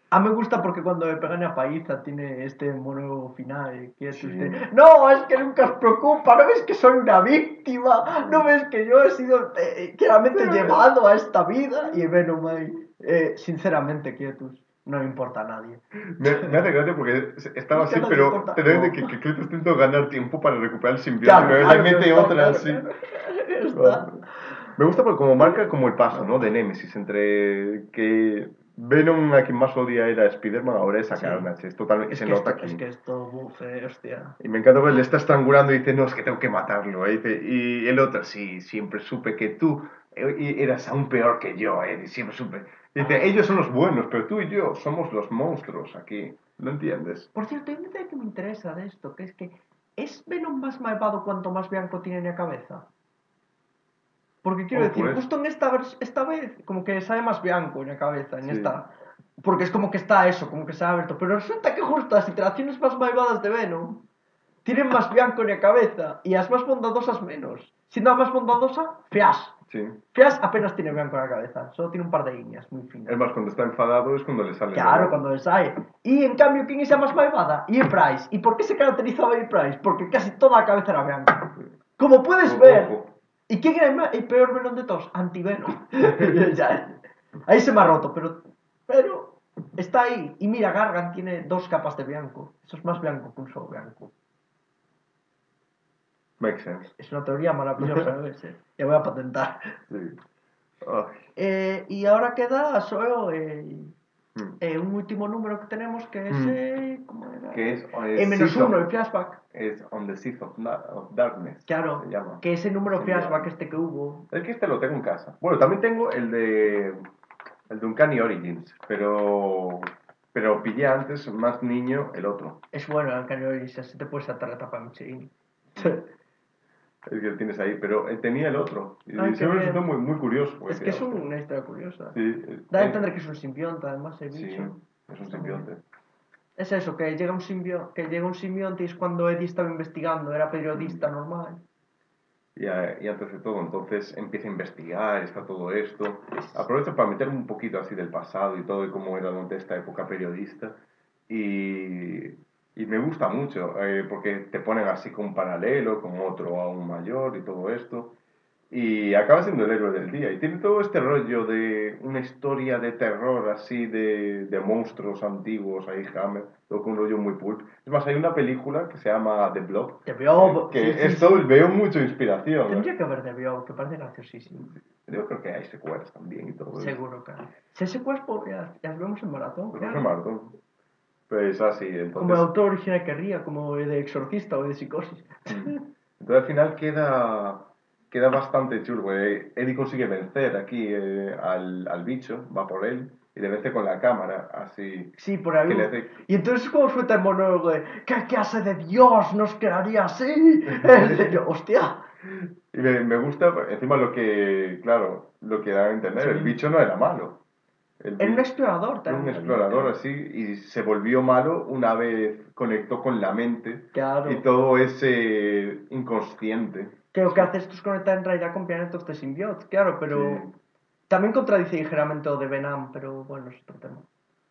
A mí me gusta porque cuando le pegan a Paiza tiene este mono final que es
Sí.
este, no, es que nunca os preocupa, no ves que soy una víctima, no ves que yo he sido eh, claramente llevado a esta vida y Venom ahí, eh, sinceramente quietos, no le importa a nadie.
Me, me hace gracia porque estaba
Es que
así,
no
pero te da de que, que intentando ganar tiempo para recuperar el simbionte,
Claro,
pero
claro,
otra
claro,
así.
Está.
Me gusta porque como marca como el paso, ¿no? De Nemesis, entre que Venom a quien más odia era Spider-Man, ahora es a
Sí.
Carnage, es totalmente, se nota aquí.
es que esto, buf, eh, hostia.
Y me encanta que le está estrangulando y dice, no, es que tengo que matarlo. ¿eh? Dice, y el otro, sí, siempre supe que tú eh, y eras aún peor que yo, ¿eh? siempre supe. Dice, ellos son los buenos, pero tú y yo somos los monstruos aquí. ¿Lo entiendes?
Por cierto, hay un detalle que me interesa de esto, que es que ¿es Venom más malvado cuanto más Bianco tiene en la cabeza? Porque quiero
Oh,
decir,
pues.
justo en esta, esta vez, como que sale más Bianco en la cabeza, en
Sí.
esta... Porque es como que está eso, como que se ha abierto. Pero resulta que justo las iteraciones más malvadas de Venom tienen más Bianco en la cabeza y las más bondadosas menos. Siendo la más bondadosa, Flash.
Sí.
Flash apenas tiene Bianco en la cabeza, solo tiene un par de líneas muy finas.
Es más, cuando está enfadado es cuando le sale.
Claro, cuando le sale. Y en cambio, ¿quién es la más malvada? Y Price. ¿Y por qué se caracterizaba E Price? Porque casi toda la cabeza era blanca. Como puedes ver. ¿Y quién era el, peor Venom de todos? Antivenom. Ya. Ahí se me ha roto, pero. Pero. Está ahí. Y mira, Gargan tiene dos capas de blanco. Eso es más blanco que un solo blanco.
Makes sense.
Es una teoría maravillosa, eh? Ya voy a patentar.
Sí.
Eh, y ahora queda solo el-
Mm.
eh, un último número que tenemos que es.
Mm.
eh, ¿Cómo era?
Que es,
menos
Season-
uno, el flashback.
Es On the Seas of, of Darkness.
Claro,
Se llama.
que ese número
Sí,
flashback este que hubo.
Es que este lo tengo en casa. Bueno, también tengo el de. El de Uncanny Origins. Pero. Pero pillé antes, más niño, el otro.
Es bueno el cañón y así te puedes saltar la tapa de Michelin.
El que tienes ahí. Pero eh, tenía el otro. Y me
qué
resultó muy, muy curioso.
es que es
decía,
una historia curiosa.
Sí, eh,
Da a
eh,
entender que es un simbionte, además, el
Sí,
bicho.
es un simbionte.
Es eso, que llega un simbionte, que llega un simbionte y es cuando Eddie estaba investigando, era periodista normal.
Y, a- y antes de todo, entonces empieza a investigar, está todo esto. Aprovecha para meter un poquito así del pasado y todo, y cómo era durante esta época periodista. Y, y me gusta mucho, eh, porque te ponen así con un paralelo, con otro aún mayor y todo esto. Y acaba siendo el héroe del día. Y tiene todo este rollo de una historia de terror así, de, de monstruos antiguos, ahí Hammer, todo con un rollo muy pulp. Es más, hay una película que se llama The Blob,
Te veo.
que
sí, sí,
esto
sí.
veo mucho inspiración. ¿eh?
Tendría que haber de veo, que parece graciosísimo.
Yo creo que hay secuelas también y todo eso.
Seguro, claro. Si ese cuerpo, ya las vemos en maratón,
no
claro.
sé, Maratón. Pues así,
Como el
entonces...
autor original querría, como de Exorcista o de Psicosis.
Entonces al final queda, queda bastante porque Eddie consigue vencer aquí eh, al, al bicho, va por él, y le vence con la cámara, así.
Sí, por ahí.
Hace-
Y entonces como suelta el monólogo de ¿Qué clase de Dios nos quedaría así? De, hostia.
Y me, me gusta encima lo que, claro, lo que da a entender. El bicho no era malo. El
Era un explorador
era un
también.
explorador así y se volvió malo una vez conectó con la mente
Claro.
y todo ese inconsciente.
Que lo que hace esto es conectar en realidad con Planet of the Symbiote, claro, pero
Sí.
también contradice ligeramente lo de Venom, pero bueno, es otro tema.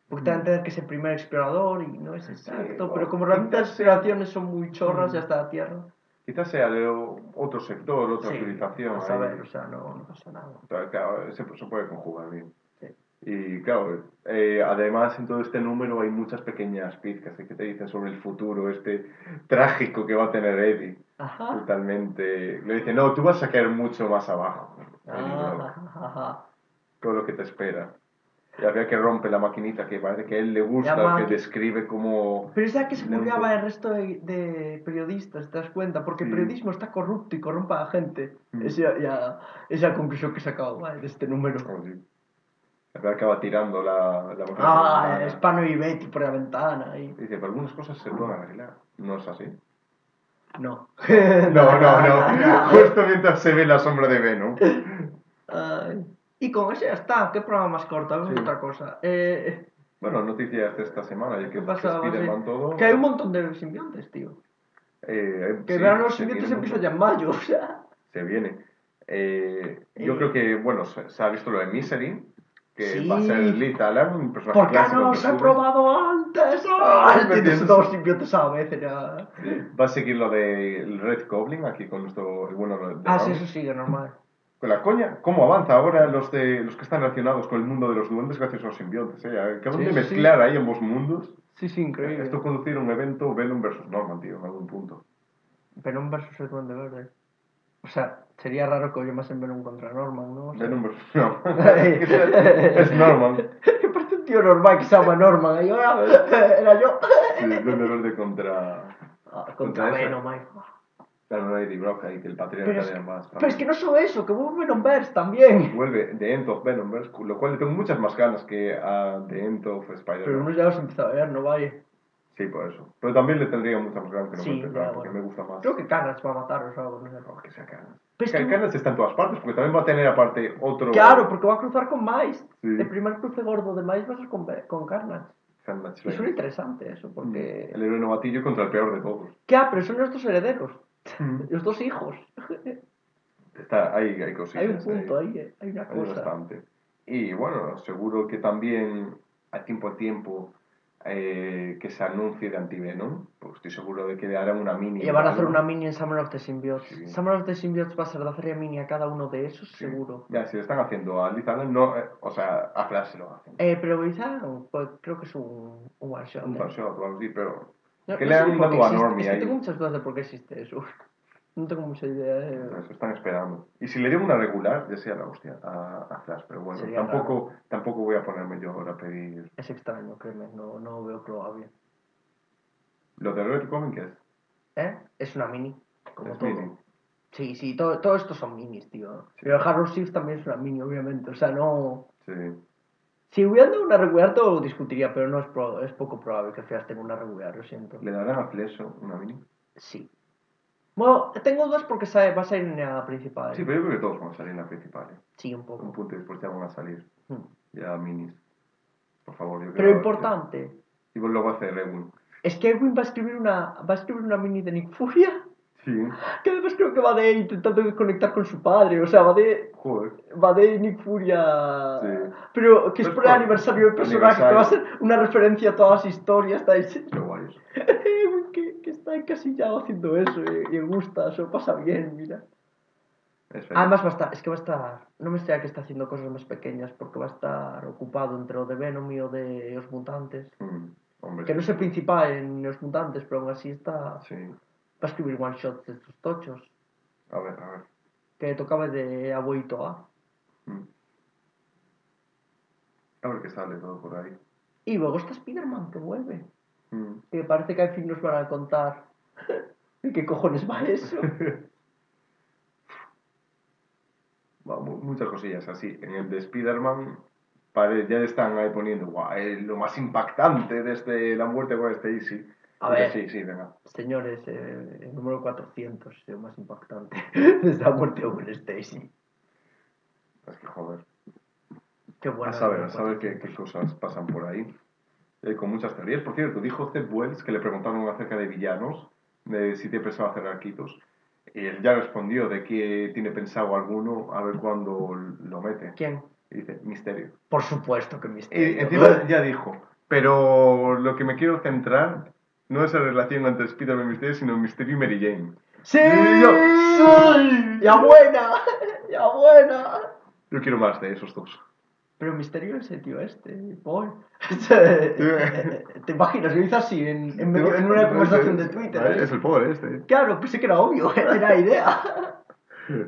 Porque te a entender que es el primer explorador y no es exacto,
o
pero como realmente las exploraciones son muy chorras
Mm.
ya hasta la Tierra.
Quizás sea de otro sector, otra
Sí,
civilización.
a
ahí.
saber, o sea, no, no pasa nada.
Claro, se, se puede conjugar bien. Y claro, eh, además en todo este número hay muchas pequeñas pizcas que te dicen sobre el futuro, este trágico que va a tener Eddie.
Ajá.
Totalmente. Le dice, no, tú vas a caer mucho más abajo.
Ajá, ajá.
todo lo que te espera. Y había que rompe la maquinita que parece que a él le
La
gusta, que describe como...
Pero es ya que se curaba el resto de, de periodistas, ¿te das cuenta? Porque el periodismo está corrupto y corrompe a la gente.
Mm.
Esa ya, esa la conclusión que sacado ¿vale? de este número.
Como si- Acaba tirando la... la
Ah,
ventana.
Spano y Betty por la ventana. Y...
Dice, pero algunas cosas se pueden arreglar. No es así.
No.
No, no, no. Justo mientras se ve la sombra de Venom.
Ay. Y con ese ya está. ¿Qué programa más corto? Vamos
Sí.
otra cosa. Eh,
Bueno, noticias de esta semana, ya que,
¿Qué
que? Spider-Man todo.
Que hay un montón de simbiontes, tío.
eh,
Que
sí,
vean los simbiontes empieza ya en mayo, o sea.
Se viene. Eh, yo
Eh.
creo que, bueno, se, se ha visto lo de Misery, que
Sí.
va a ser Liz Allen, un personaje
¿Por qué
clásico
no se ha probado antes?
Ah,
Tienes dos simbiontes a la vez. Ya.
Va a seguir lo del Red Goblin, aquí con nuestro, bueno de
Ah, sí, eso sigue normal.
Con la coña, ¿cómo avanza ahora los de los que están relacionados con el mundo de los duendes gracias a los simbiontes? ¿eh? Acaban
Sí,
de
sí,
mezclar ahí ambos mundos.
Sí, sí, increíble.
Esto conducir un evento Venom versus Norman, tío, en algún punto.
Venom versus el Duende Verde. O sea, sería raro que hoy más en Venom contra Norman, ¿no? O sea,
Venom es Norman.
que parece un tío normal que se llama Norman. Ahí, "Ah, era yo.
Sí, Duende Verde contra...
Ah,
Contra
contra. Venom.
Claro, no hay Eddie Brock ahí, que el patriarca
Pero es,
de ambas.
pero es que no solo eso, que vuelve Venomverse también.
Vuelve The End of Venomverse, lo cual le tengo muchas más ganas que a The End of Spider-Man.
Pero uno ya los empieza a ver, no vaya.
Sí, por eso. Pero también le tendría muchas más ganas que no
Sí,
me
ya,
porque
bueno.
me gusta más.
Creo que Carnage va a matarlos o algo, no sé.
Oh, que sea Canas.
Pero es que-
Canas está en todas partes, porque también va a tener aparte otro...
Claro, porque va a cruzar con Mice.
Sí.
El primer cruce gordo de Mice va a ser con, con Carnage.
Carnage
suena interesante eso, porque...
El héroe novatillo contra el peor de todos.
¿Qué? Ah, pero son los dos herederos. Los dos hijos.
Está, hay, hay cosillas.
hay un punto
ahí.
ahí, eh, hay una
Hay
cosa.
bastante. Y bueno, seguro que también a tiempo a tiempo eh, que se anuncie de Antivenom, pues estoy seguro de que harán una mini.
Y van a hacer una mini en Summer of the Symbiotes.
Sí.
Summer of the Symbiotes va a ser la serie mini a cada uno de esos,
Sí.
seguro.
Ya, si lo están haciendo a Liz Allen, no, eh, o sea, a Flash se lo hacen.
Eh, pero quizá, pues, creo que es un, un one shot.
un
eh.
one shot algo así, pero
No-
que
no
le
qué
dado a. Normie
Es que
ahí.
tengo muchas dudas de por qué existe eso. No tengo mucha idea. eh.
Eso están esperando. Y si le dieron una regular, ya sea la hostia a, a Flash, pero bueno,
Sería
tampoco, tampoco voy a ponerme yo ahora a pedir.
Es extraño, créeme, no, no veo que lo haga bien.
¿Lo de Red Comic qué es?
¿Eh? Es una mini, como
Es
todo.
mini.
Sí, sí, todo, todo esto son minis, tío. Pero el Harrow Shift también es una mini, obviamente. O sea, no.
Sí.
Si hubiera dado una regular, todo lo discutiría, pero no es, pro- es poco probable que Flash tenga una regular, lo siento.
¿Le darán a Flash una mini?
Sí. Bueno, tengo dudas porque sabe, va a salir en la principal.
Sí, pero yo creo que todos van a salir en la principal. ¿eh?
Sí, un
Un
poco.
punto y después ya van a salir
Mm.
ya minis. Por favor, yo
Pero
creo
importante,
que- Igual lo va a hacer Ewing.
es que Edwin va a escribir una, va a escribir una mini de Nick Furia.
Sí.
Que además creo que va de intentando conectar con su padre, o sea, va de
Joder.
va de Nick Furia.
Sí.
Pero que es
Pues
por el aniversario del personaje, que va a ser una referencia a todas las historias. Está
Qué guay
está encasillado haciendo eso y, y le gusta, eso pasa bien, mira. Además va a estar, es que va a estar, no me extraña que está haciendo cosas más pequeñas porque va a estar ocupado entre lo de Venom y lo de los mutantes.
Mm, hombre,
Que no es el principal en los mutantes, pero aún así está,
Sí.
va a escribir one shots de estos tochos.
A ver, a ver.
Que tocaba de abuelito A.
Mm. A ver qué sale todo por ahí.
Y luego está Spider-Man que vuelve.
Mm.
Que parece que al fin nos van a contar. ¿Y qué cojones va eso?
Mu- muchas cosillas así. En el de Spider-Man ya están ahí poniendo "Guau, es lo más impactante desde la muerte con Stacy.
A
Porque
ver.
Sí, sí, venga.
Señores, eh, el número 400 es el más impactante desde la muerte de Gwen Stacy.
Es que joder.
Qué bueno.
a saber, a saber qué,
400.
qué cosas pasan por ahí. Eh, con muchas teorías. Por cierto, dijo Zeb Wells que le preguntaron acerca de villanos, de si tiene pensado hacer arquitos. Y él ya respondió de que tiene pensado alguno, a ver cuándo lo mete.
¿Quién?
Y dice, misterio.
Por supuesto que
Y
Misterio.
encima ya dijo, pero lo que me quiero centrar no es la relación entre Spider-Man y Misterio, sino Misterio y Mary Jane.
¡Sí!
Y yo, ¡sí!
¡Ya buena! ¡Ya buena!
Yo quiero más de esos dos.
Pero Misterio el tío este, Paul. ¿Te imaginas? Lo hizo así en, en, medio- en una conversación de Twitter. ¿eh?
Es el pobre este.
Claro, pensé que era obvio, era idea.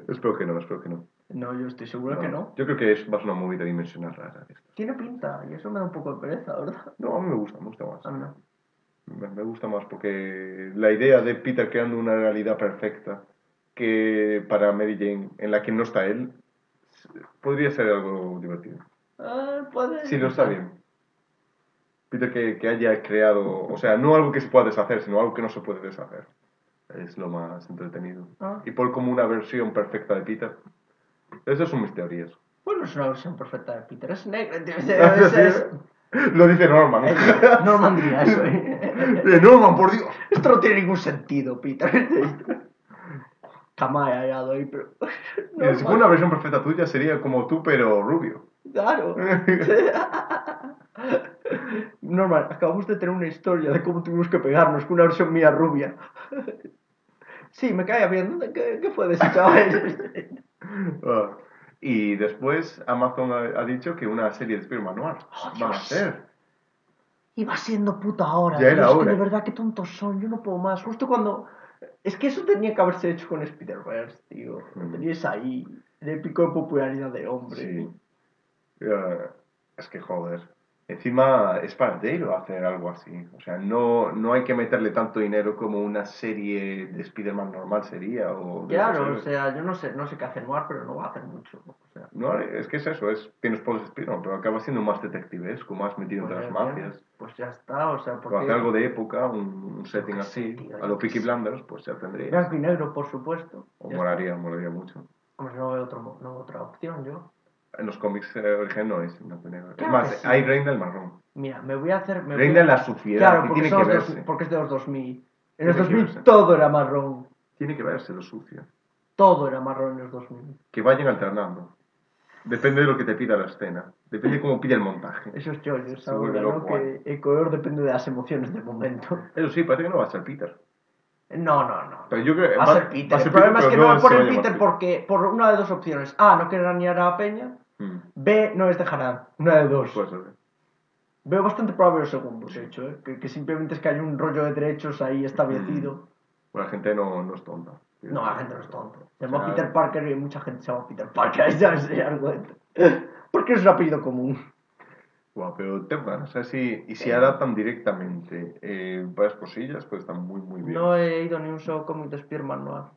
Espero que no, espero que no.
No, yo estoy seguro que no.
Yo creo que es más una movida dimensional rara. esta.
Tiene pinta, y eso me da un poco de pereza, ¿verdad?
No, a mí me gusta, me gusta más.
A mí no.
Me, me gusta más porque la idea de Peter creando una realidad perfecta que para Mary Jane, en la que no está él, podría ser algo divertido.
Ah, puede.
Si lo está bien. Peter que, que haya creado, o sea, no algo que se pueda deshacer, sino algo que no se puede deshacer. Es lo más entretenido.
Ah.
Y por como una versión perfecta de Peter. Esas son mis teorías.
Bueno, es una versión perfecta de Peter. Es negro, es, es, es-
Lo dice Norman.
Norman diría eso, ¿eh?
Eh, Norman, por Dios.
Esto no tiene ningún sentido, Peter. Jamás he hallado ahí, pero.
Si fuera una versión perfecta tuya, sería como tú, pero rubio.
Claro. Normal, acabamos de tener una historia de cómo tuvimos que pegarnos con una versión mía rubia. Sí, me cae bien. ¿Qué, qué fue de ese chaval?
Ah. Y después Amazon ha, ha dicho que una serie de Spider-Man Noir
Oh,
van a ser.
Iba siendo puta hora.
Ya era
es que
hora.
de verdad, qué tontos son. Yo no puedo más. Justo cuando. Es que eso tenía que haberse hecho con Spider-Verse, tío. Lo
Mm.
tenías ahí. El épico de popularidad de hombre.
Sí. Ah, es que joder. Encima es para Dale hacer algo así. O sea, no, no hay que meterle tanto dinero como una serie de Spider-Man normal sería. O
Claro, o sea, yo no sé, no sé qué hace Noir, pero no va a hacer mucho. O sea,
No, es que es eso, es, tienes poderes Spider-Man, pero acaba siendo más detectivesco, más metido
pues
entre las mafias.
Pues ya está, o sea,
O
porque.
hace algo de época, un, un setting así,
tío,
a los Peaky. Blinders, pues ya tendría.
Blanco y negro, por supuesto.
O
Ya
molaría, molaría mucho.
Hombre, no veo, otro, no veo otra opción yo.
En los cómics eh, originales no es blanco y negro. Es más,
sí.
hay reina el marrón.
Mira, me voy a hacer. Me
Reina
voy a-
la suciedad,
Claro, porque,
tiene que
dos-
verse.
porque es de los 2000. En los
que
2000
verse.
todo era marrón.
Tiene que verse lo sucio.
Todo era marrón en los 2000.
Que vayan alternando. Depende de lo que te pida la escena. Depende de cómo pide el montaje.
Esos chollos ahora, ¿no? Que el color depende de las emociones del momento.
Eso sí, parece que no va a ser Peter.
No, no, no.
Pero yo creo que
Va a ser Peter.
ser
el problema es que no,
se
va a poner Peter porque, por una de dos opciones. A, no quieren dañar a peña.
Mm,
B, no les dejarán. Una de dos.
puede ser.
Veo bastante probable los segundos, de hecho, ¿eh? que, que simplemente es que hay un rollo de derechos ahí establecido.
Bueno, la gente no, no es tonta.
No, la gente no es tonta. Se llama
O sea,
Peter Parker y mucha gente se llama Peter Parker, ya es argumento. Porque es un apellido común.
Guau, pero tengo ganas. ¿sabes? Si, y si adaptan directamente eh, varias cosillas, pues están muy, muy bien.
No he ido ni un solo cómic de Spearman.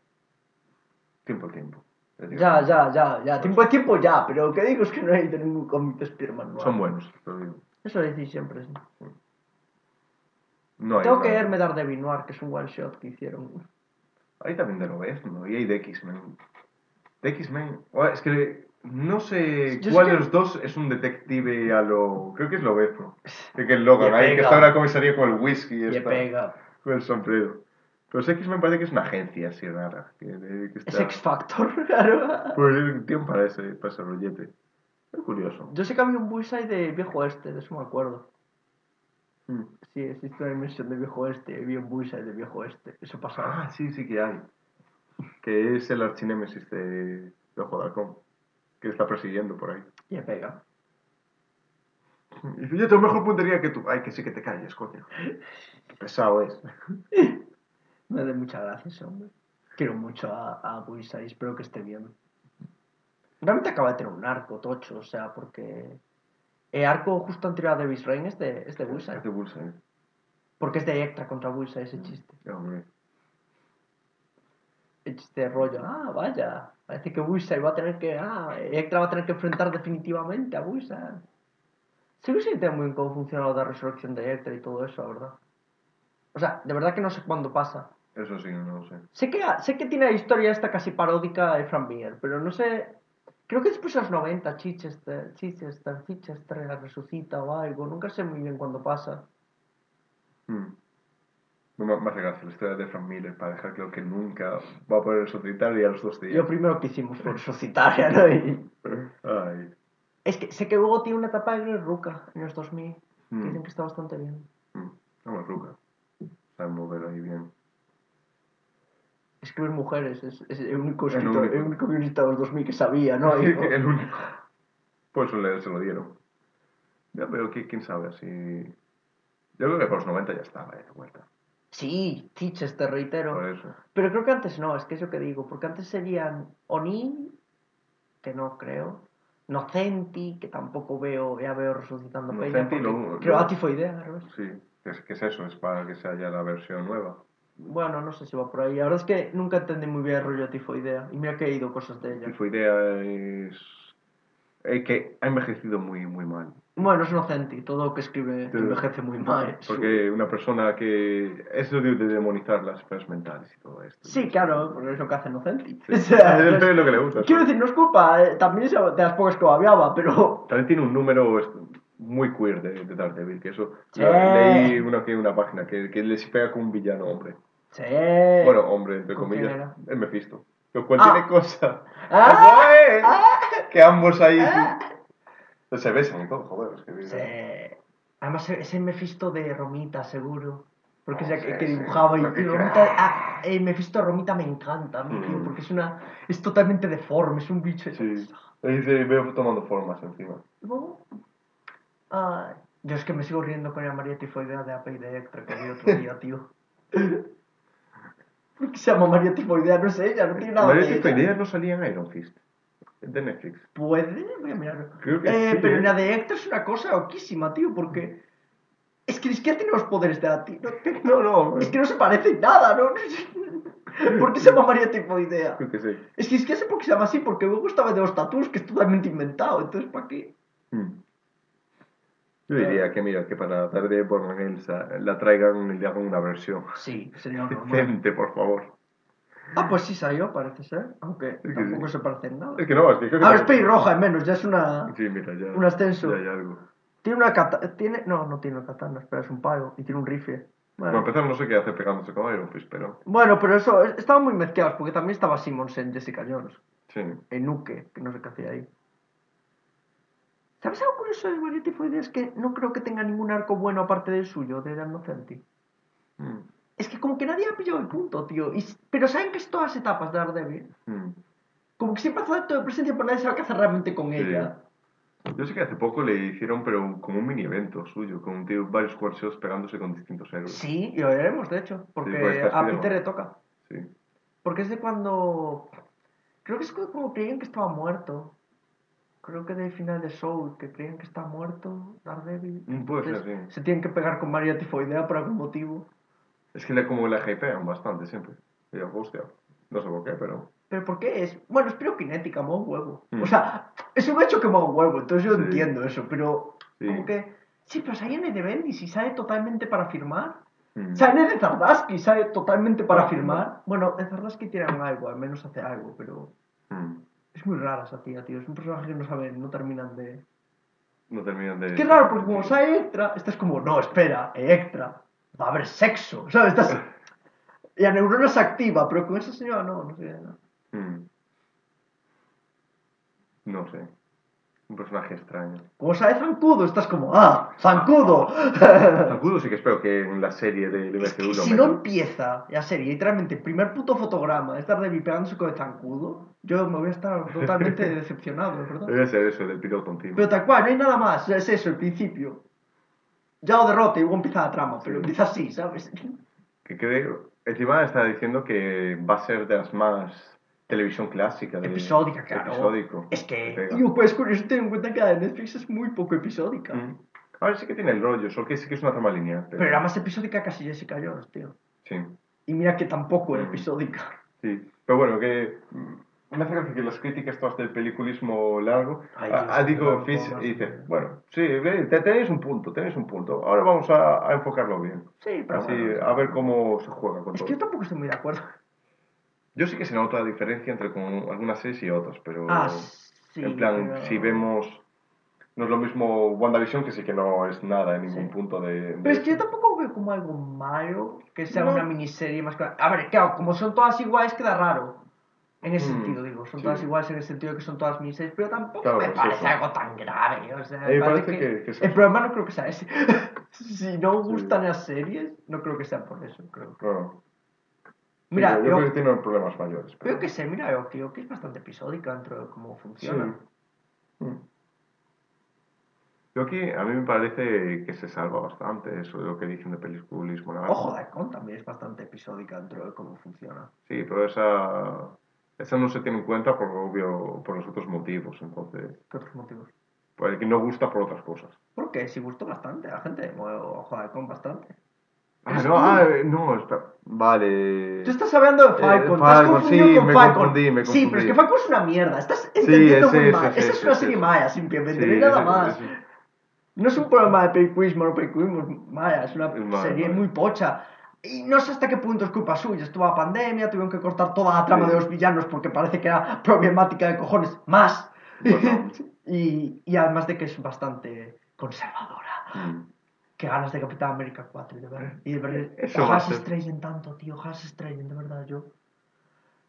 Tiempo al tiempo.
Ya, ya, ya, ya. Tiempo de tiempo ya, pero lo que digo es que no he ido ningún cómic de Spearman.
Son buenos, te lo digo.
Eso decís siempre, sí.
No hay
Tengo que
nada.
verme Daredevil Noir, que es un one shot que hicieron.
Hay también de lo ves, ¿no? Y hay de X-Men. De X-Men. Bueno, Es que no sé
Yo sé
cuál
que-
de los dos es un detective a lo. Creo que es Lobezno. Creo que es Logan, ahí que está en la comisaría con el whisky y
Y
está,
pega.
con el sombrero. Pero sé X-Men parece que es una agencia así rara. Que, que
Es. X Factor, claro.
Pues es tiempo para ese, para ese rollete. Es curioso.
Yo sé que había un bullseye de viejo este, de eso me acuerdo.
Mm.
Sí, existe una dimensión de viejo este, había un bullseye de viejo este. Eso pasaba.
Ah, sí, sí que hay. Que es el archinémesis de, de Ojo de Halcón. Que está persiguiendo por ahí.
Y pega.
Y dice, yo tengo mejor puntería que tú. Ay, que sí que te calles, coño. Qué pesado es.
Me da mucha gracia ese hombre. Quiero mucho a, a bullseye, espero que esté bien. Realmente acaba de tener un arco tocho, o sea, porque... El arco justo anterior a Davis Rain es de, es de bullseye.
Es de Bullseye.
Porque es de Electra contra Busa ese chiste.
Hombre.
De rollo. Ah, vaya. Parece que Busa va a tener que. Ah, Electra va a tener que enfrentar definitivamente a Busa. Sí que entiendo muy bien cómo funciona la resurrección de Electra y todo eso, la verdad. O sea, de verdad que no sé cuándo pasa.
Eso sí, no lo sé.
Sé que, sé que tiene la historia esta casi paródica de Frank Miller, pero no sé. Creo que después de los 90, Chichester, Chichester, Chichester la resucita o algo. Nunca sé muy bien cuándo pasa.
Mm. No me hace gracia la historia de Frank Miller para dejar claro que nunca va a poder resucitar y a los dos días.
Lo primero que hicimos fue resucitar, ¿no? Y-
Ay.
Es que sé que luego tiene una etapa de Ruca en los 2000, que
Mm.
dicen que está bastante bien.
Mm. No me ruca. Sabe mover ahí bien.
Escribir mujeres, es, es el único
El
escritor, el
único.
guionista de los 2000 que sabía, ¿no? Y-
el único. Por eso le, se lo dieron. Ya, pero ¿qui- quién sabe si. Yo creo que por los 90 ya estaba eh, de vuelta.
Sí, Chichester, reitero.
Por eso.
Pero creo que antes no, es que es lo que digo, porque antes serían Oni, que no creo, Nocenti, que tampoco veo, ya veo resucitando
Nocenti, luego-
creo Atifoidea, ¿no?
Sí. ¿Qué es, qué es eso? Es para que sea ya la versión nueva.
Bueno, no sé si va por ahí. La verdad es que nunca entendí muy bien el rollo Atifoidea, y mira que he ido cosas de ella.
Tipo idea es. eh, que ha envejecido muy, muy mal.
Bueno, es Nocenti, todo lo que escribe envejece muy mal.
Porque una persona que. Eso de, de demonizar las enfermedades mentales y todo esto.
Sí, claro, porque es lo que hace Nocenti.
Sí.
O sea,
es
es-
lo que le gusta.
Quiero decir, no es culpa, eh, también es de las pocas que babeaba, pero...
También tiene un número muy queer de, de Daredevil, que eso
Sí.
lo- leí una, que una página que, que le pega con un villano hombre.
Sí.
Bueno, hombre, entre
¿Con quién
comillas, el Mephisto. Lo cual
Ah.
tiene cosas.
Ah.
¡Joder! Que ambos ahí se besan y todo, joder. Es que
Sí. Además, ese Mephisto de Romita, seguro. Porque es el que,
Sí,
que
sí.
dibujaba y,
que
y. Romita... Ah, el Mephisto de Romita me encanta, tío,
Mm.
porque es una... Es totalmente deforme, es un bicho...
Sí. Se veo tomando formas encima.
Ay, yo es que me sigo riendo con la María Tifoidea de AP y de Electra que vi otro día, tío. ¿Por qué se llama María Tifoidea? No sé, ella no tiene nada
María. Tifoidea no salía en Iron Fist. De Netflix.
¿Puede? Voy a mirar.
Creo que
eh,
sí,
pero
¿eh?
la de Hector es una cosa loquísima, tío, porque... Es que ni siquiera tiene los poderes de la tía.
No, no.
Es que no se parece en nada, ¿no? ¿Por qué se llama María Tifoidea?
Creo que sí.
Es que es que sé por qué se llama así, porque luego estaba de los tatuos, que es totalmente inventado. Entonces, ¿para qué?
Mm. Yo diría que, mira, que para Daredevil por Elsa la traigan y le hagan una versión
Sí, sería normal.
decente, por favor.
Ah, pues sí salió, parece ser. Aunque
que
tampoco
sí.
se parece en nada.
Es que no, es que creo que...
Ah, es pelirroja, al menos, ya es una...
Sí, mira, ya...
un ascenso.
Ya hay algo.
Tiene una katana... Tiene... No, no tiene una katana, espera, es un palo. Y tiene un rifle.
Para
Bueno,
empezar, no sé qué hace pegándose con Iron Fist, pero...
Bueno, pero eso... es- Estaban muy mezclados, porque también estaba Simmons en Jessica Jones.
Sí.
En Nuke, que no sé qué hacía ahí. ¿Sabes algo curioso de Tifoidea? Es que no creo que tenga ningún arco bueno aparte del suyo, de Dan Nocenti.
Mm.
Es que como que nadie ha pillado el punto, tío. Y Pero saben que es todas etapas de Daredevil.
Mm.
Como que siempre hace acto de presencia, pero nadie sabe qué hacer realmente con
Sí.
ella.
Yo sé que hace poco le hicieron, pero como un mini evento suyo, con un tío, varios cuartos pegándose con distintos héroes.
Sí, y lo veremos, de hecho. Porque
pues está
a. Peter le toca.
Sí.
Porque es de cuando... Creo que es como creían que estaba muerto. Creo que del final de Soul, que creían que estaba muerto, Daredevil.
Mm, puede ser, sí.
Se tienen que pegar con María Tifoidea por algún motivo.
Es que le, como la hypean bastante siempre. Y yo, hostia, no sé por qué, pero...
¿Pero por qué es? Bueno, es piroquinética, modo huevo.
Mm.
O sea, es un hecho que modo huevo, entonces yo
Sí.
entiendo eso, pero...
Sí.
Como que... Sí, pero sale en de Bendis y sale totalmente para firmar.
Mm.
Sale de Zardaski, sale totalmente para firmar. Bueno, en Zardaski tiran algo, al menos hace algo, pero...
Mm.
Es muy rara esa tía, tío. Es un personaje que no saben, no terminan de...
No terminan de...
Qué raro, porque como sale Extra, estás como, no, espera, Extra, va a haber sexo, ¿sabes? Estás... Y la neurona se activa, pero con esa señora no, no sé. No.
Mm. No sé. Un personaje extraño.
Como sale Zancudo, estás como, ¡ah! ¡Zancudo!
Zancudo sí que espero que en la serie del
Es que si no empieza la serie, literalmente, el primer puto fotograma de estar David pegándose con el Zancudo, yo me voy a estar totalmente decepcionado, ¿verdad?
Debe ser eso, del piloto encima.
Pero tal cual, no hay nada más, es eso, el principio. Ya lo derrota y luego empieza la trama, pero empieza así, ¿sabes?
Que creo... Encima está diciendo que va a ser de las más televisión clásica. De,
Episódica, claro.
Episódico.
Es que, tío, pues curioso, ten en cuenta que la de Netflix es muy poco episódica.
Mm. A ver, sí que tiene el rollo, solo que sí que es una trama lineal.
Pero era más episódica casi Jessica Jones, tío.
Sí,
Y mira que tampoco era
Mm.
episódica.
sí. Pero bueno, que mm, me hace gracia que las críticas todas del peliculismo largo,
Ay,
a, a Diego
no,
Fish
no,
dice,
no.
bueno, sí, te- tenéis un punto, tenéis un punto. Ahora vamos a, a enfocarlo bien.
Sí, pero
Así,
bueno.
a ver cómo se juega con
Es
todo.
que yo tampoco estoy muy de acuerdo.
Yo sí que se nota la diferencia entre con algunas series y otras, pero
Ah, sí.
en plan,
pero-
si vemos, no es lo mismo WandaVision, que sí que no es nada en ningún
Sí.
punto de... de
Pero es que yo tampoco veo como algo malo que sea
No.
una miniserie más que... A ver, claro, como son todas iguales queda raro. En ese
Mm,
sentido, digo. Son
sí.
todas iguales en el sentido de que son todas miniseries, pero tampoco
Claro,
me parece
eso.
algo tan grave. O sea,
me parece
parece
que- que
El problema no creo que sea ese. si no gustan las series, no creo que sea por eso. Creo.
Claro.
Mira,
Sí, yo,
yo,
creo que tiene problemas mayores. pero-
yo que sé, mira, yo creo que es bastante episódica dentro de cómo
Sí.
funciona.
Mm. Yo aquí, a mí me parece que se salva bastante eso de lo que dicen de largo.
Ojo, Daikon también es bastante episódica dentro de cómo funciona.
Sí, pero esa, esa no se tiene en cuenta por obvio, por los otros motivos, entonces,
¿Qué otros motivos?
el que no gusta por otras cosas.
Porque sí gustó bastante, a la gente ojo, Daikon bastante.
Ah, no, ah, eh, no, espera, vale.
Tú estás hablando de Falcon, te has
Falcon,
confundido
sí,
con
me
Falcon.
confundí, me
Sí, pero es
confundí.
que Falcon es una mierda, estás entendiendo
ese,
muy mal. Esa es una serie maya, simplemente,
Sí,
no hay nada más. No es un problema de pericuismo, no pericuismo es maya, es una
Es
serie
maya.
muy pocha. Y no sé hasta qué punto es culpa suya. Estuvo la pandemia, tuvieron que cortar toda la trama
Sí.
de los villanos porque parece que era problemática de cojones. Más.
Bueno.
y, y además de que es bastante conservadora.
Mm.
Qué ganas de Capitán América 4 y de ver. Y de ver
Eso va
ojalá se estrellen tanto, tío. Ojalá se estrellen, de verdad, yo.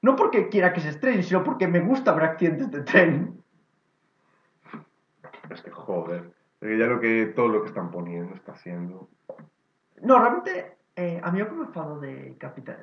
No porque quiera que se estrellen, sino porque me gusta ver accidentes de tren.
Es que joder, ya lo que, todo lo que están poniendo está haciendo.
No, realmente, eh, a mí lo que me enfadó de,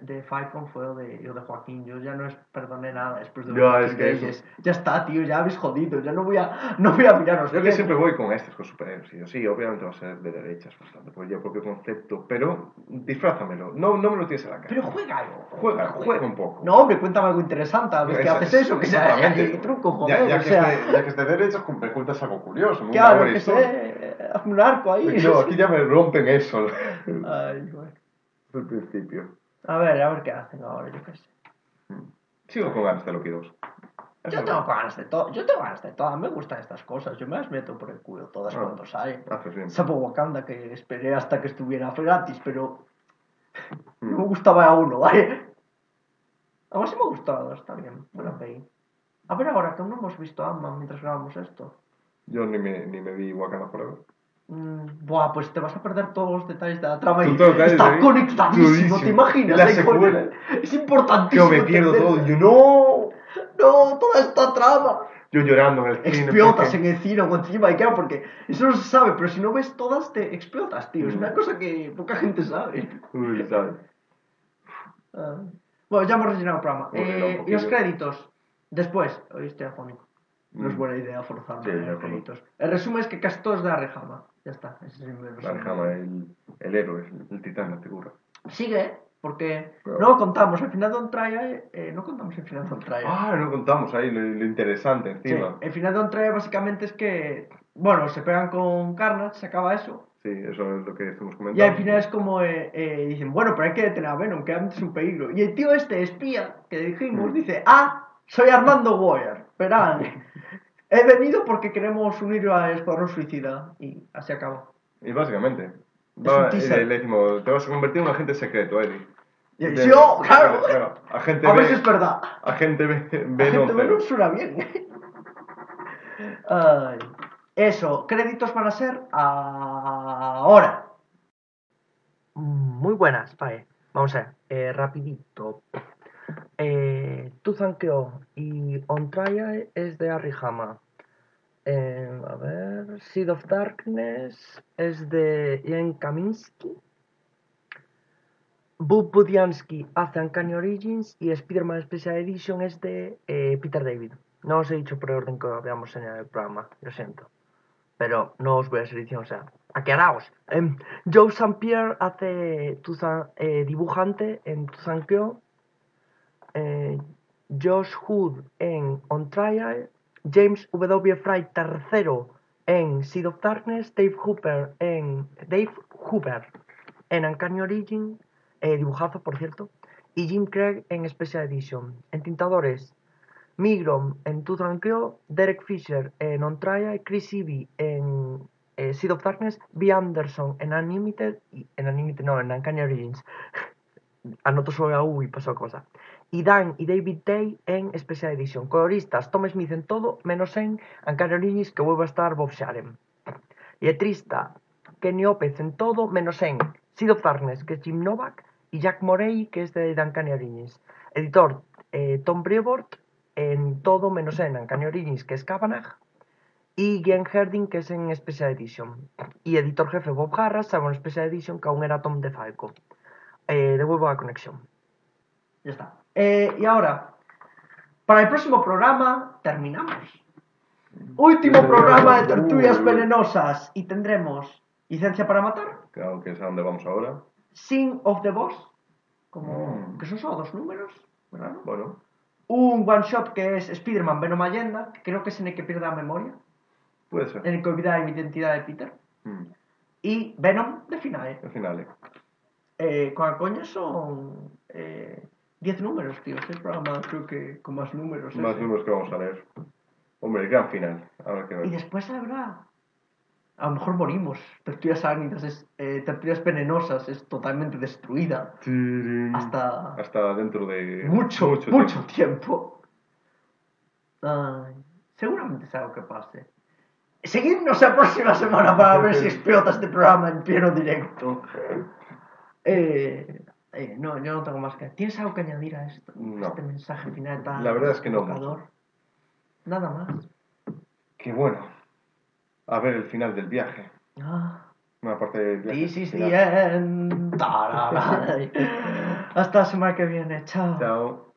de Falcon fue lo de, lo de Joaquín. Yo ya no es perdoné nada después de Joaquín
es que eso.
Ya está, tío, ya habéis jodido. Ya no voy a, no voy a miraros.
Yo que siempre voy con estas, con superhéroes. Y yo, sí, obviamente va a ser de derechas bastante, por el propio concepto, pero disfrázamelo. No, no me lo tires a la cara.
Pero juega algo.
Juega, juega un poco.
No, hombre, cuéntame algo interesante. A ver que
Esa-
haces eso, que sea hay truco, joder.
ya
o
que
sea,
esté, ya que esté de derechas, me cuentas algo curioso.
claro, que sé, hazme un arco ahí.
No, aquí ya me rompen eso
Ay, bueno.
El principio.
A ver, a ver qué hacen ahora, yo qué sé.
Sigo con ganas de Loki 2. Eso
Yo tengo ganas de todo, yo tengo ganas de todo, me gustan estas cosas, yo me las meto por el culo todas
Ah.
cuando salen.
Haces bien.
Salvo Wakanda que esperé hasta que estuviera gratis, pero
Mm.
no me gustaba a uno, ¿vale? Aún así me ha gustado, está bien, buena peli. A ver ahora, que aún no hemos visto a Ant-Man mientras grabamos esto.
Yo ni me, ni me vi Wakanda Forever.
Mm, buah, pues te vas a perder todos los detalles de la trama y
los
está conectadísimo. ¿te imaginas?
Y la secuela.
Es importantísimo.
me pierdo todo. Yo no.
No, toda esta trama.
Yo llorando en el cine.
explotas
porque-
en el cine o encima y claro, porque eso no se sabe, pero si no ves todas te explotas, tío. Es
Mm.
una cosa que poca gente sabe.
Uy, ¿sabes?
Ah. Bueno, ya hemos rellenado el programa.
Un
Eh, y los créditos. Después, hoy estoy afónico. No es
Mm.
buena idea forzarme
Sí, como-
créditos. El resumen es que casi todo es de Arrejama. Ya está. Ese es el resumen.
Barjama, el, el héroe, el, titán, la figura.
Sigue, porque no lo contamos. El final de On Trial, eh, no contamos el final de On Trial.
Ah, no contamos ahí lo, lo interesante
Sí,
encima.
el final de On Trial básicamente es que, bueno, se pegan con Carnage, se acaba eso.
Sí, eso es lo que estamos comentando.
Y al final es como, eh, eh, dicen, bueno, pero hay que detener a Venom, que antes es un peligro. Y el tío este, espía, que dijimos,
Mm.
dice, ah, soy Armando Boyer, verán. He venido porque queremos unir al Escuadrón Suicida. Y así acaba.
Y básicamente,
Es
va-
un
y le, le decimos, te vas a convertir en un agente secreto, Eddie.
Y
De-
oh, claro.
claro, Agente
A ver si es verdad.
Agente B,
La
B
gente
no
Venom suena bien. Ay. Eso, créditos van a ser ahora. Muy buenas, vale. Vamos a ver, eh, rapidito. Eh, Tuzankyo y On Trial es de Arihama. Eh, a ver, Seed of Darkness es de Ian Kaminsky. Bob Budiansky hace Uncanny Origins y Spider-Man Special Edition es de eh, Peter David. No os he dicho por orden que lo veamos en el programa, lo siento. Pero no os voy a edición, o sea, aclaraos. Em, Joe St. Pierre hace eh, dibujante en Tuzankyo. Eh, Josh Hood en On Trial. James W. Fry III
En Seed of Darkness, Dave Hooper en Dave Hooper en Uncanny Origin, eh, dibujazo por cierto, y Jim Craig en Special Edition. En tintadores, Migrom en Tooth and Derek Fisher en On Trial, Chris Ivy en eh, Seed of Darkness, B. Anderson en Unlimited, y, en no, en Uncanny Origins. Anoto solo a U y pasó cosa. Idan y David Day en Special Edition. Coloristas Tom Smith en todo, menos en Ancario Liñis, que vuelve a estar Bob Sharen. Letrista Kenny Opez en todo, menos en Sido of Darkness, que es Jim Novak, y Jack Morey, que es de Dan Origins. Editor eh, Tom Brevoort en todo, menos en Duncan Origins, que es Kavanagh, y Glenn Herding, que es en Special Edition. Y editor jefe Bob Harras, salvo en Special Edition, que aún era Tom DeFalco. Eh, devuelvo la conexión.
Ya está. Eh, y ahora, para el próximo programa, terminamos. Último programa de Tertulias Venenosas. Y tendremos Licencia para Matar,
Claro, que es a donde vamos ahora.
Sing of the Boss, como,
Mm.
que son solo dos números, ¿verdad?
Bueno,
Un one shot que es Spider-Man Venom Allenda, que creo que es en el que pierde la memoria,
puede ser.
en el que olvida la identidad de Peter.
Mm,
Y Venom de Finale.
al final, eh.
Eh, con la coña son eh, 10 números, tío. Este programa creo que con más números.
Más
ese.
números que vamos a leer. Hombre, el gran final. Habrá que
Y
ver.
después habrá. A lo mejor morimos. Tertulias ágnidas, es, eh, tertulias venenosas es totalmente destruida. Hasta
Hasta dentro de
mucho, mucho,
tiempo.
tiempo. Ay, seguramente es algo que pase. Seguidnos la próxima semana para ver si explota este programa en pleno directo. Eh, eh, no, yo no tengo más que. ¿Tienes algo que añadir a esto?
No.
Este mensaje final tan
La verdad es que no?
Nada más.
Que bueno. A ver el final del viaje.
Ah,
Una parte del viaje.
this is the end. Hasta la semana que viene. Chao.
Chao.